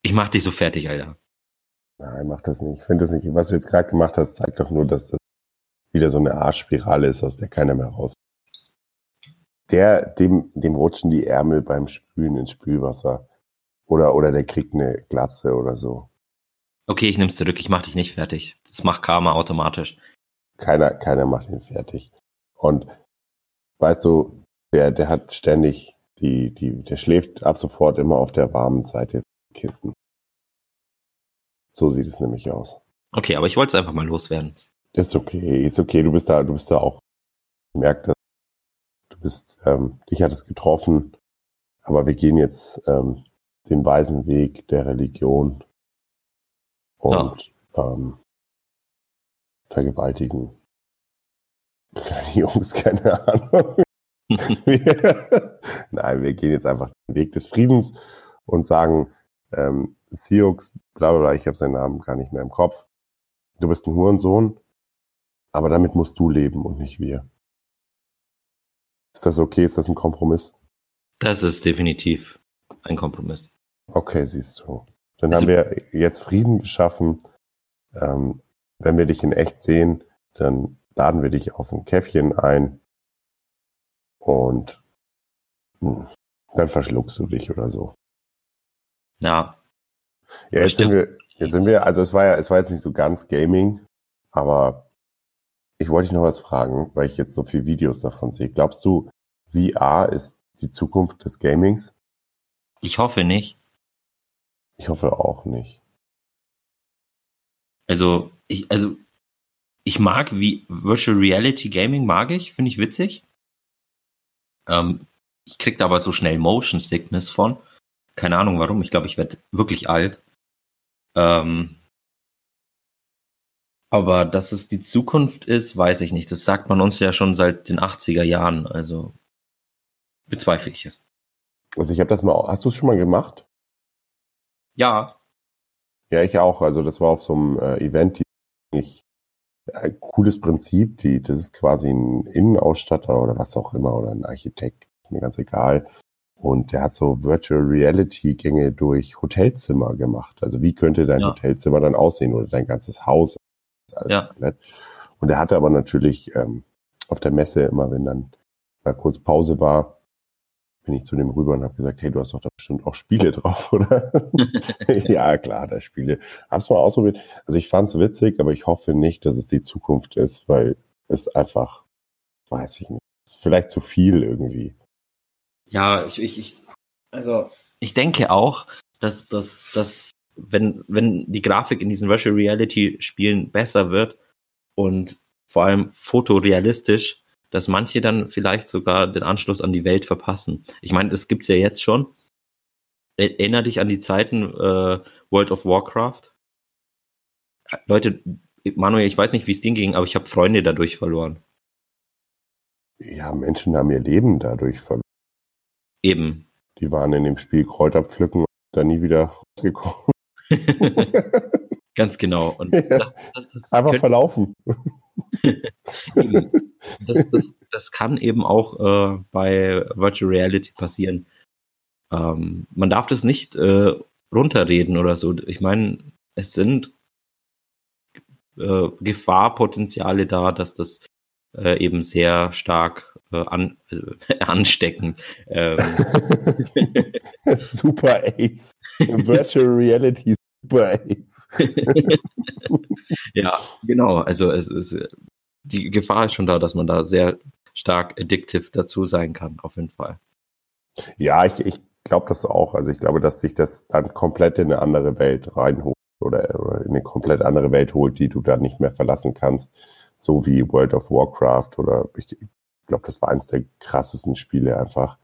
Ich mach dich so fertig, Alter. Nein, mach das nicht. Ich finde das nicht. Was du jetzt gerade gemacht hast, zeigt doch nur, dass das wieder so eine Arschspirale ist, aus der keiner mehr raus. Der, dem, dem rutschen die Ärmel beim Spülen ins Spülwasser. Oder, oder der kriegt eine Glatze oder so. Okay, ich nehm's zurück, ich mach dich nicht fertig. Das macht Karma automatisch. Keiner, keiner macht ihn fertig. Und weißt du, der, der hat ständig die, die, der schläft ab sofort immer auf der warmen Seite der Kisten. So sieht es nämlich aus. Okay, aber ich wollte es einfach mal loswerden. Ist okay, ist okay. Du bist da, du bist da auch. Ich merke das. Du bist, ähm, dich hat es getroffen. Aber wir gehen jetzt ähm, den weisen Weg der Religion und ähm, vergewaltigen kleine Jungs, keine Ahnung. Wir, nein, wir gehen jetzt einfach den Weg des Friedens und sagen, ähm, Sioux, bla bla bla, ich habe seinen Namen gar nicht mehr im Kopf. Du bist ein Hurensohn, aber damit musst du leben und nicht wir. Ist das okay? Ist das ein Kompromiss? Das ist definitiv ein Kompromiss. Okay, siehst du. Dann Also- haben wir jetzt Frieden geschaffen. Ähm, wenn wir dich in echt sehen, dann laden wir dich auf ein Käffchen ein und hm, dann verschluckst du dich oder so. Ja, Ja, jetzt sind wir, jetzt sind wir, also es war ja, es war jetzt nicht so ganz Gaming, aber ich wollte dich noch was fragen, weil ich jetzt so viele Videos davon sehe. Glaubst du, VR ist die Zukunft des Gamings? Ich hoffe nicht. Ich hoffe auch nicht. Also, ich, also, ich mag wie Virtual Reality Gaming mag ich, finde ich witzig. Ähm, ich krieg da aber so schnell Motion Sickness von. Keine Ahnung warum. Ich glaube, ich werde wirklich alt. Ähm, aber dass es die Zukunft ist, weiß ich nicht. Das sagt man uns ja schon seit den 80er Jahren. Also bezweifle ich es. Also ich habe das mal, hast du es schon mal gemacht? Ja, Ja, ich auch. Also das war auf so einem äh, Event, die ich ein cooles Prinzip, die, das ist quasi ein Innenausstatter oder was auch immer oder ein Architekt, ist mir ganz egal. Und der hat so Virtual Reality Gänge durch Hotelzimmer gemacht. Also wie könnte dein Ja. Hotelzimmer dann aussehen oder dein ganzes Haus? Ja. komplett. Und er hatte aber natürlich ähm, auf der Messe immer, wenn dann mal kurz Pause war, bin ich zu dem rüber und habe gesagt, hey, du hast doch da bestimmt auch Spiele drauf, oder? ja, klar, da Spiele. Hab's mal ausprobiert. Also ich fand's witzig, aber ich hoffe nicht, dass es die Zukunft ist, weil es einfach, weiß ich nicht, ist vielleicht zu viel irgendwie. Ja, ich, ich, ich also ich denke auch, dass, dass, dass wenn, wenn die Grafik in diesen Virtual Reality Spielen besser wird und vor allem fotorealistisch, dass manche dann vielleicht sogar den Anschluss an die Welt verpassen. Ich meine, das gibt's ja jetzt schon. Er- Erinner dich an die Zeiten äh, World of Warcraft. Leute, Manuel, ich weiß nicht, wie es dir ging, aber ich habe Freunde dadurch verloren. Ja, Menschen haben ihr Leben dadurch verloren. Eben. Die waren in dem Spiel Kräuter pflücken und da nie wieder rausgekommen. Ganz genau. Und Ja. das, das, das Einfach verlaufen. Eben. das, das, das kann eben auch äh, bei Virtual Reality passieren. Ähm, man darf das nicht äh, runterreden oder so. Ich meine, es sind äh, Gefahrpotenziale da, dass das äh, eben sehr stark äh, an, äh, anstecken. Ähm, Super Ace. Virtual Reality Ja, genau. Also es ist die Gefahr ist schon da, dass man da sehr stark addictive dazu sein kann, auf jeden Fall. Ja, ich, ich glaube das auch. Also ich glaube, dass sich das dann komplett in eine andere Welt reinholt oder, in eine komplett andere Welt holt, die du dann nicht mehr verlassen kannst. So wie World of Warcraft oder ich glaube, das war eins der krassesten Spiele einfach,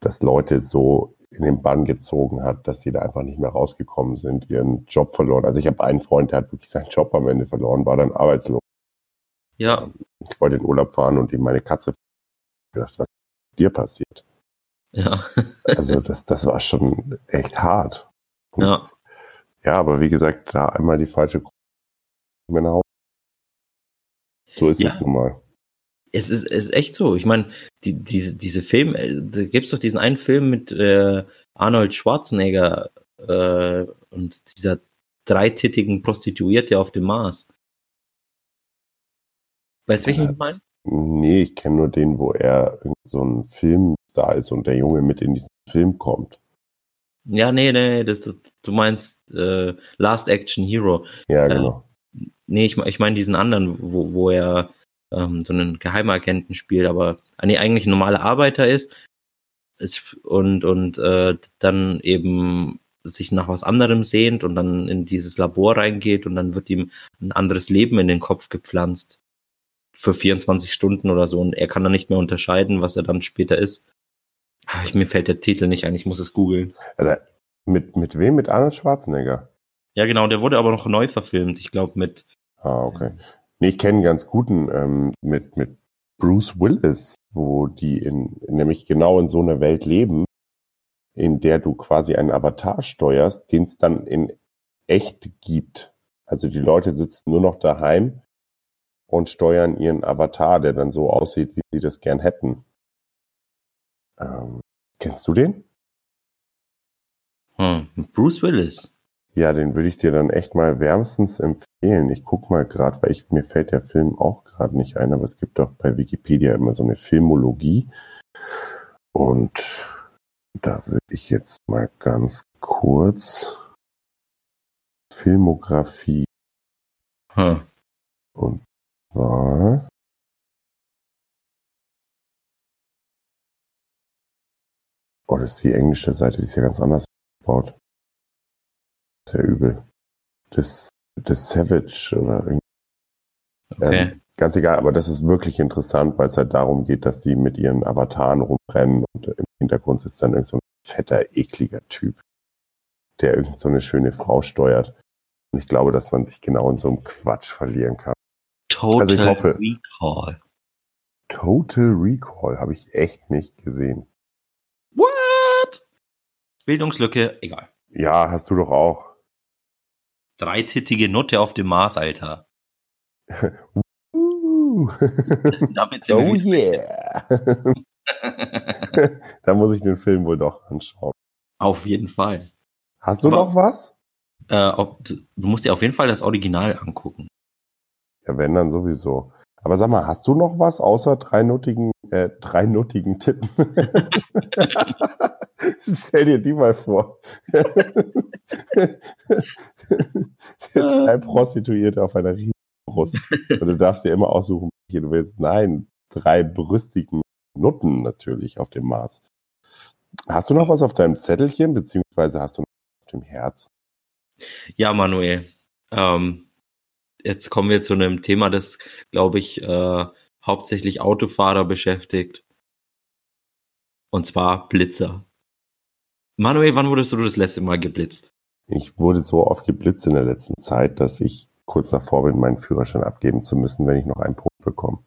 dass Leute so in den Bann gezogen hat, dass sie da einfach nicht mehr rausgekommen sind, ihren Job verloren. Also ich habe einen Freund, der hat wirklich seinen Job am Ende verloren, war dann arbeitslos. Ja. Ich wollte in Urlaub fahren und ihm meine Katze gedacht, was dir passiert? Ja. Also das, das war schon echt hart. Ja. Ja, aber wie gesagt, da einmal die falsche Gruppe. So ist Ja. es nun mal. Es ist, es ist echt so. Ich meine, die, diese, diese Film, äh, da gibt's doch diesen einen Film mit äh, Arnold Schwarzenegger äh, und dieser dreitittigen Prostituierte auf dem Mars. Weißt du, welchen Ja. ich meine? Nee, ich kenne nur den, wo er so ein Film da ist und der Junge mit in diesen Film kommt. Ja, nee, nee, das, das, du meinst äh, Last Action Hero. Ja, Ja. genau. Nee, ich, ich meine diesen anderen, wo, wo er ähm, so einen Geheimagenten spielt, aber äh, nee, eigentlich ein normaler Arbeiter ist, ist und, und äh, dann eben sich nach was anderem sehnt und dann in dieses Labor reingeht und dann wird ihm ein anderes Leben in den Kopf gepflanzt. Für 24 Stunden oder so und er kann dann nicht mehr unterscheiden, was er dann später ist. Ah, Ich, mir fällt der Titel nicht ein, ich muss es googeln. Mit, mit wem? Mit Arnold Schwarzenegger? Ja, genau, der wurde aber noch neu verfilmt, ich glaube mit Ah, okay. Nee, ich kenne einen ganz guten ähm, mit, mit Bruce Willis, wo die in, nämlich genau in so einer Welt leben, in der du quasi einen Avatar steuerst, den es dann in echt gibt. Also die Leute sitzen nur noch daheim und steuern ihren Avatar, der dann so aussieht, wie sie das gern hätten. Ähm, kennst du den? hm, Bruce Willis. Ja, den würde ich dir dann echt mal wärmstens empfehlen. Ich guck mal gerade, weil ich, mir fällt der Film auch gerade nicht ein, aber es gibt doch bei Wikipedia immer so eine Filmologie. Und da würde ich jetzt mal ganz kurz Filmografie Hm. und zwar Oh, das ist die englische Seite, die ist ja ganz anders gebaut. Sehr übel. Das, das Savage oder irgendwie. Okay. Ähm, ganz egal, aber das ist wirklich interessant, weil es halt darum geht, dass die mit ihren Avataren rumrennen und im Hintergrund sitzt dann irgend so ein fetter, ekliger Typ, der irgend so eine schöne Frau steuert. Und ich glaube, dass man sich genau in so einem Quatsch verlieren kann. Total Also ich hoffe- Recall. Total Recall habe ich echt nicht gesehen. What? Bildungslücke, egal. Ja, hast du doch auch. Dreitittige Nutte auf dem Mars, Alter. Uh. Damit sind oh yeah. da muss ich den Film wohl doch anschauen. auf jeden Fall. Hast du Aber- noch was? Äh, ob, du musst dir auf jeden Fall das Original angucken. Ja, wenn dann sowieso. Aber sag mal, hast du noch was außer dreinuttigen, äh, dreinuttigen Titten? Stell dir die mal vor. Drei Prostituierte auf einer riesigen Brust. Und du darfst dir immer aussuchen, welche du willst. Nein, drei brüstigen Nutten natürlich auf dem Mars. Hast du noch was auf deinem Zettelchen, beziehungsweise hast du noch was auf dem Herz? Ja, Manuel. Ähm, jetzt kommen wir zu einem Thema, das, glaube ich, äh, hauptsächlich Autofahrer beschäftigt. Und zwar Blitzer. Manuel, wann wurdest du das letzte Mal geblitzt? Ich wurde so oft geblitzt in der letzten Zeit, dass ich kurz davor bin, meinen Führerschein abgeben zu müssen, wenn ich noch einen Punkt bekomme.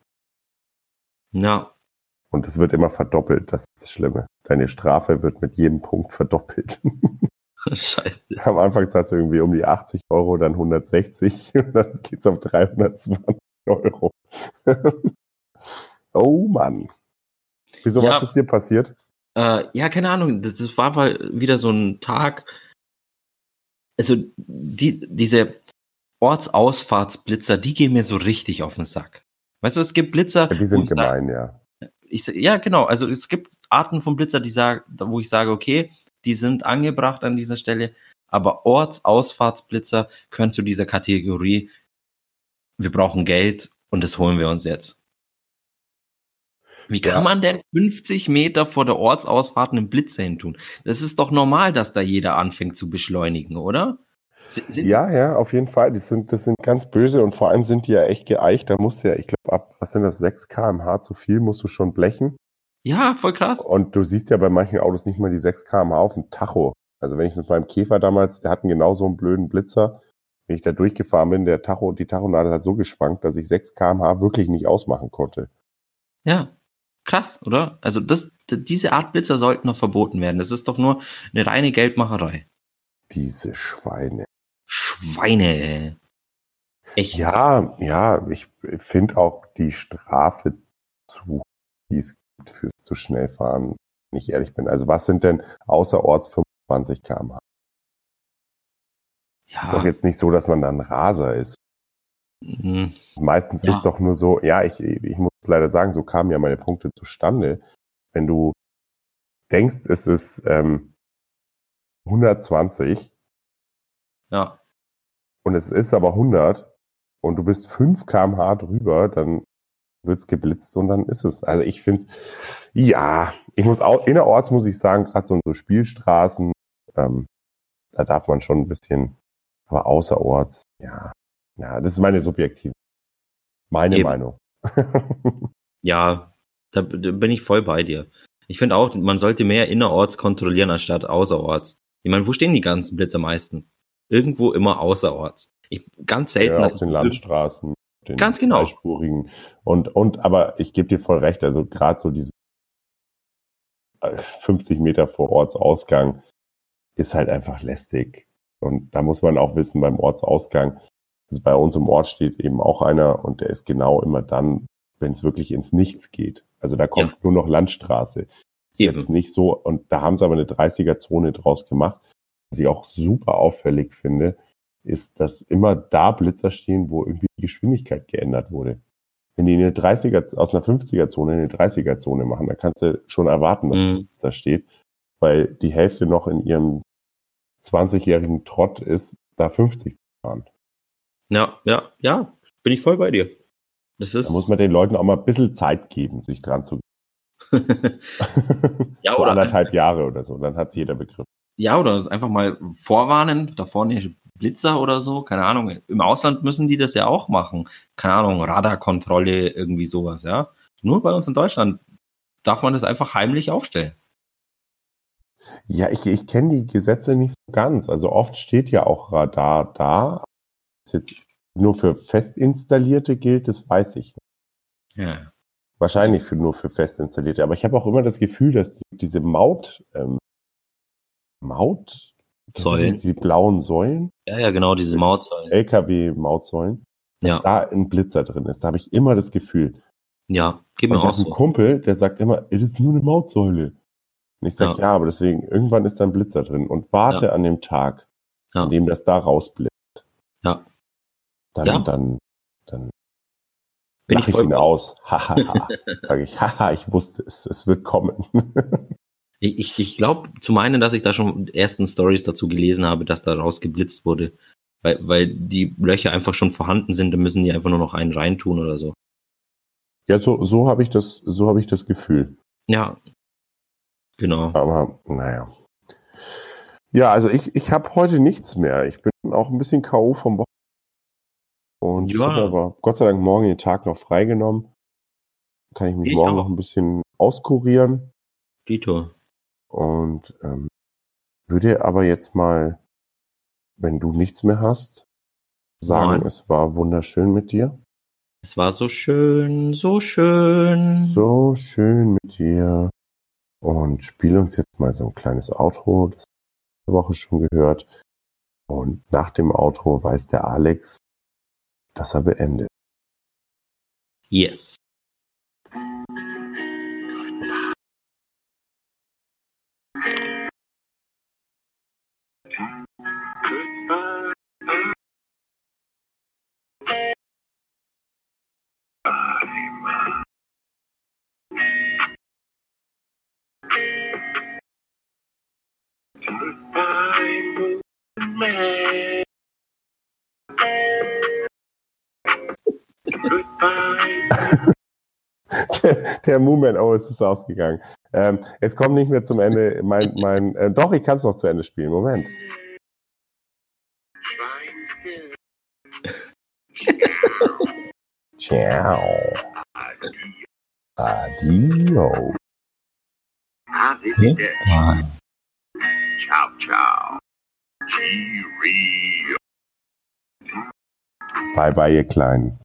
Ja, Und es wird immer verdoppelt, das ist das Schlimme. Deine Strafe wird mit jedem Punkt verdoppelt. scheiße. Am Anfang zahlst du irgendwie um die 80 Euro, dann 160 und dann geht's auf 320 Euro. oh Mann. Wieso, Ja. was ist dir passiert? Äh, ja, keine Ahnung, das, das war mal wieder so ein Tag. Also, die, diese Ortsausfahrtsblitzer, die gehen mir so richtig auf den Sack. Weißt du, es gibt Blitzer. Ja, die sind sag- gemein, ja. ich, ja, genau. Also es gibt Arten von Blitzer, die sagen, wo ich sage, okay, die sind angebracht an dieser Stelle, aber Ortsausfahrtsblitzer können zu dieser Kategorie, wir brauchen Geld und das holen wir uns jetzt. Wie kann Ja. man denn 50 Meter vor der Ortsausfahrt einen Blitzer hin tun? Das ist doch normal, dass da jeder anfängt zu beschleunigen, oder? Si- Sind, Ja, ja, auf jeden Fall. Die sind, das sind ganz böse und vor allem sind die ja echt geeicht. Da musst du ja, ich glaube, ab, was sind das, 6 kmh zu viel musst du schon blechen. ja, voll krass. Und du siehst ja bei manchen Autos nicht mal die 6 kmh auf dem Tacho. Also wenn ich mit meinem Käfer damals, wir hatten genau so einen blöden Blitzer, wenn ich da durchgefahren bin, der Tacho, die Tachonadel hat so geschwankt, dass ich 6 kmh wirklich nicht ausmachen konnte. Ja, krass, oder? Also das, diese Art Blitzer sollten noch verboten werden. Das ist doch nur eine reine Geldmacherei. Diese Schweine. Schweine, ey. Echt. Ja, ja, ich finde auch die Strafe zu, die es gibt fürs zu schnell fahren, wenn ich ehrlich bin. Also was sind denn außerorts 25 km/h? ja. Ist doch jetzt nicht so, dass man dann Raser ist. Mm, Meistens Ja. ist doch nur so, ja, ich, ich muss leider sagen, so kamen ja meine Punkte zustande. Wenn du denkst, es ist ähm, 120 ja. und es ist aber 100 und du bist 5 kmh drüber, dann wird's geblitzt und dann ist es. Also ich finde ja, ich muss auch, innerorts muss ich sagen, gerade so in so Spielstraßen, ähm, da darf man schon ein bisschen, aber außerorts, ja, ja, das ist meine subjektive, meine Eben. Meinung. Ja, da, da bin ich voll bei dir. Ich finde auch, man sollte mehr innerorts kontrollieren anstatt außerorts. Ich meine, wo stehen die ganzen Blitzer meistens? Irgendwo immer außerorts. Ich, ganz selten. ja, auf den Landstraßen, den Ganz genau. dreispurigen und und aber ich gebe dir voll recht, also gerade so diese äh, 50 Meter vor Ortsausgang ist halt einfach lästig und da muss man auch wissen beim Ortsausgang, also bei uns im Ort steht eben auch einer und der ist genau immer dann, wenn es wirklich ins Nichts geht. Also da kommt Ja. nur noch Landstraße. Ist Eben. jetzt nicht so und da haben sie aber eine 30er Zone draus gemacht. Was ich auch super auffällig finde, ist, dass immer da Blitzer stehen, wo irgendwie die Geschwindigkeit geändert wurde. Wenn die eine 30er, aus einer 50er-Zone eine 30er-Zone machen, dann kannst du schon erwarten, dass Mhm. Blitzer steht, weil die Hälfte noch in ihrem 20-jährigen Trott ist, da 50 zu fahren. Ja, ja, ja, bin ich voll bei dir. Das ist. Da muss man den Leuten auch mal ein bisschen Zeit geben, sich dran zu Ja, so oder- anderthalb Jahre oder so, dann hat's jeder begriffen. ja, oder einfach mal vorwarnen, da vorne ist Blitzer oder so, keine Ahnung. Im Ausland müssen die das ja auch machen. Keine Ahnung, Radarkontrolle, irgendwie sowas, ja. Nur bei uns in Deutschland darf man das einfach heimlich aufstellen. Ja, ich, ich kenne die Gesetze nicht so ganz. Also oft steht ja auch Radar da. Was jetzt nur für fest installierte gilt, das weiß ich. nicht. Ja. Wahrscheinlich für, nur für fest installierte. Aber ich habe auch immer das Gefühl, dass die, diese Maut, ähm, Maut, Säulen. Die, die blauen Säulen, Ja, ja, genau, diese Mautsäulen. LKW-Mautsäulen, dass Ja, da ein Blitzer drin ist. Da habe ich immer das Gefühl. ja, Und mir ich auch habe einen. Kumpel, der sagt immer, es ist nur eine Mautsäule. Und ich sage, Ja. ja. aber deswegen, irgendwann ist da ein Blitzer drin. Und warte an dem Tag, Ja. an dem das da rausblitzt. Ja. Dann, Ja. dann, dann Bin ich ich ihn aus. Hahaha. Sage ich, haha, ich wusste es, es wird kommen. Ich, ich, glaube zu meinen, dass ich da schon ersten Stories dazu gelesen habe, dass da rausgeblitzt wurde. Weil, weil die Löcher einfach schon vorhanden sind, dann müssen die einfach nur noch einen reintun oder so. ja, so, so habe ich das, so habe ich das Gefühl. Ja. Genau. Aber naja. Ja, also ich, ich habe heute nichts mehr. Ich bin auch ein bisschen K.O. vom Wochenende. Und ich Ja. habe aber Gott sei Dank morgen den Tag noch freigenommen. Kann ich mich Ich morgen auch. noch ein bisschen auskurieren. Dito. Und ähm, würde aber jetzt mal, wenn du nichts mehr hast, sagen, Nein. es war wunderschön mit dir. Es war so schön, so schön. So schön mit dir. Und spiele uns jetzt mal so ein kleines Outro. Das haben wir Woche schon gehört. Und nach dem Outro weiß der Alex, dass er beendet. Yes. Goodbye. Goodbye, moon. Man. Der, der Movement, oh, es ist ausgegangen. Ähm, es kommt nicht mehr zum Ende. Mein, mein, äh, doch, ich kann es noch zu Ende spielen. Moment. Ciao. Adio. Arrivederci. Ciao, ciao. Cheerio. Bye, bye, ihr Kleinen.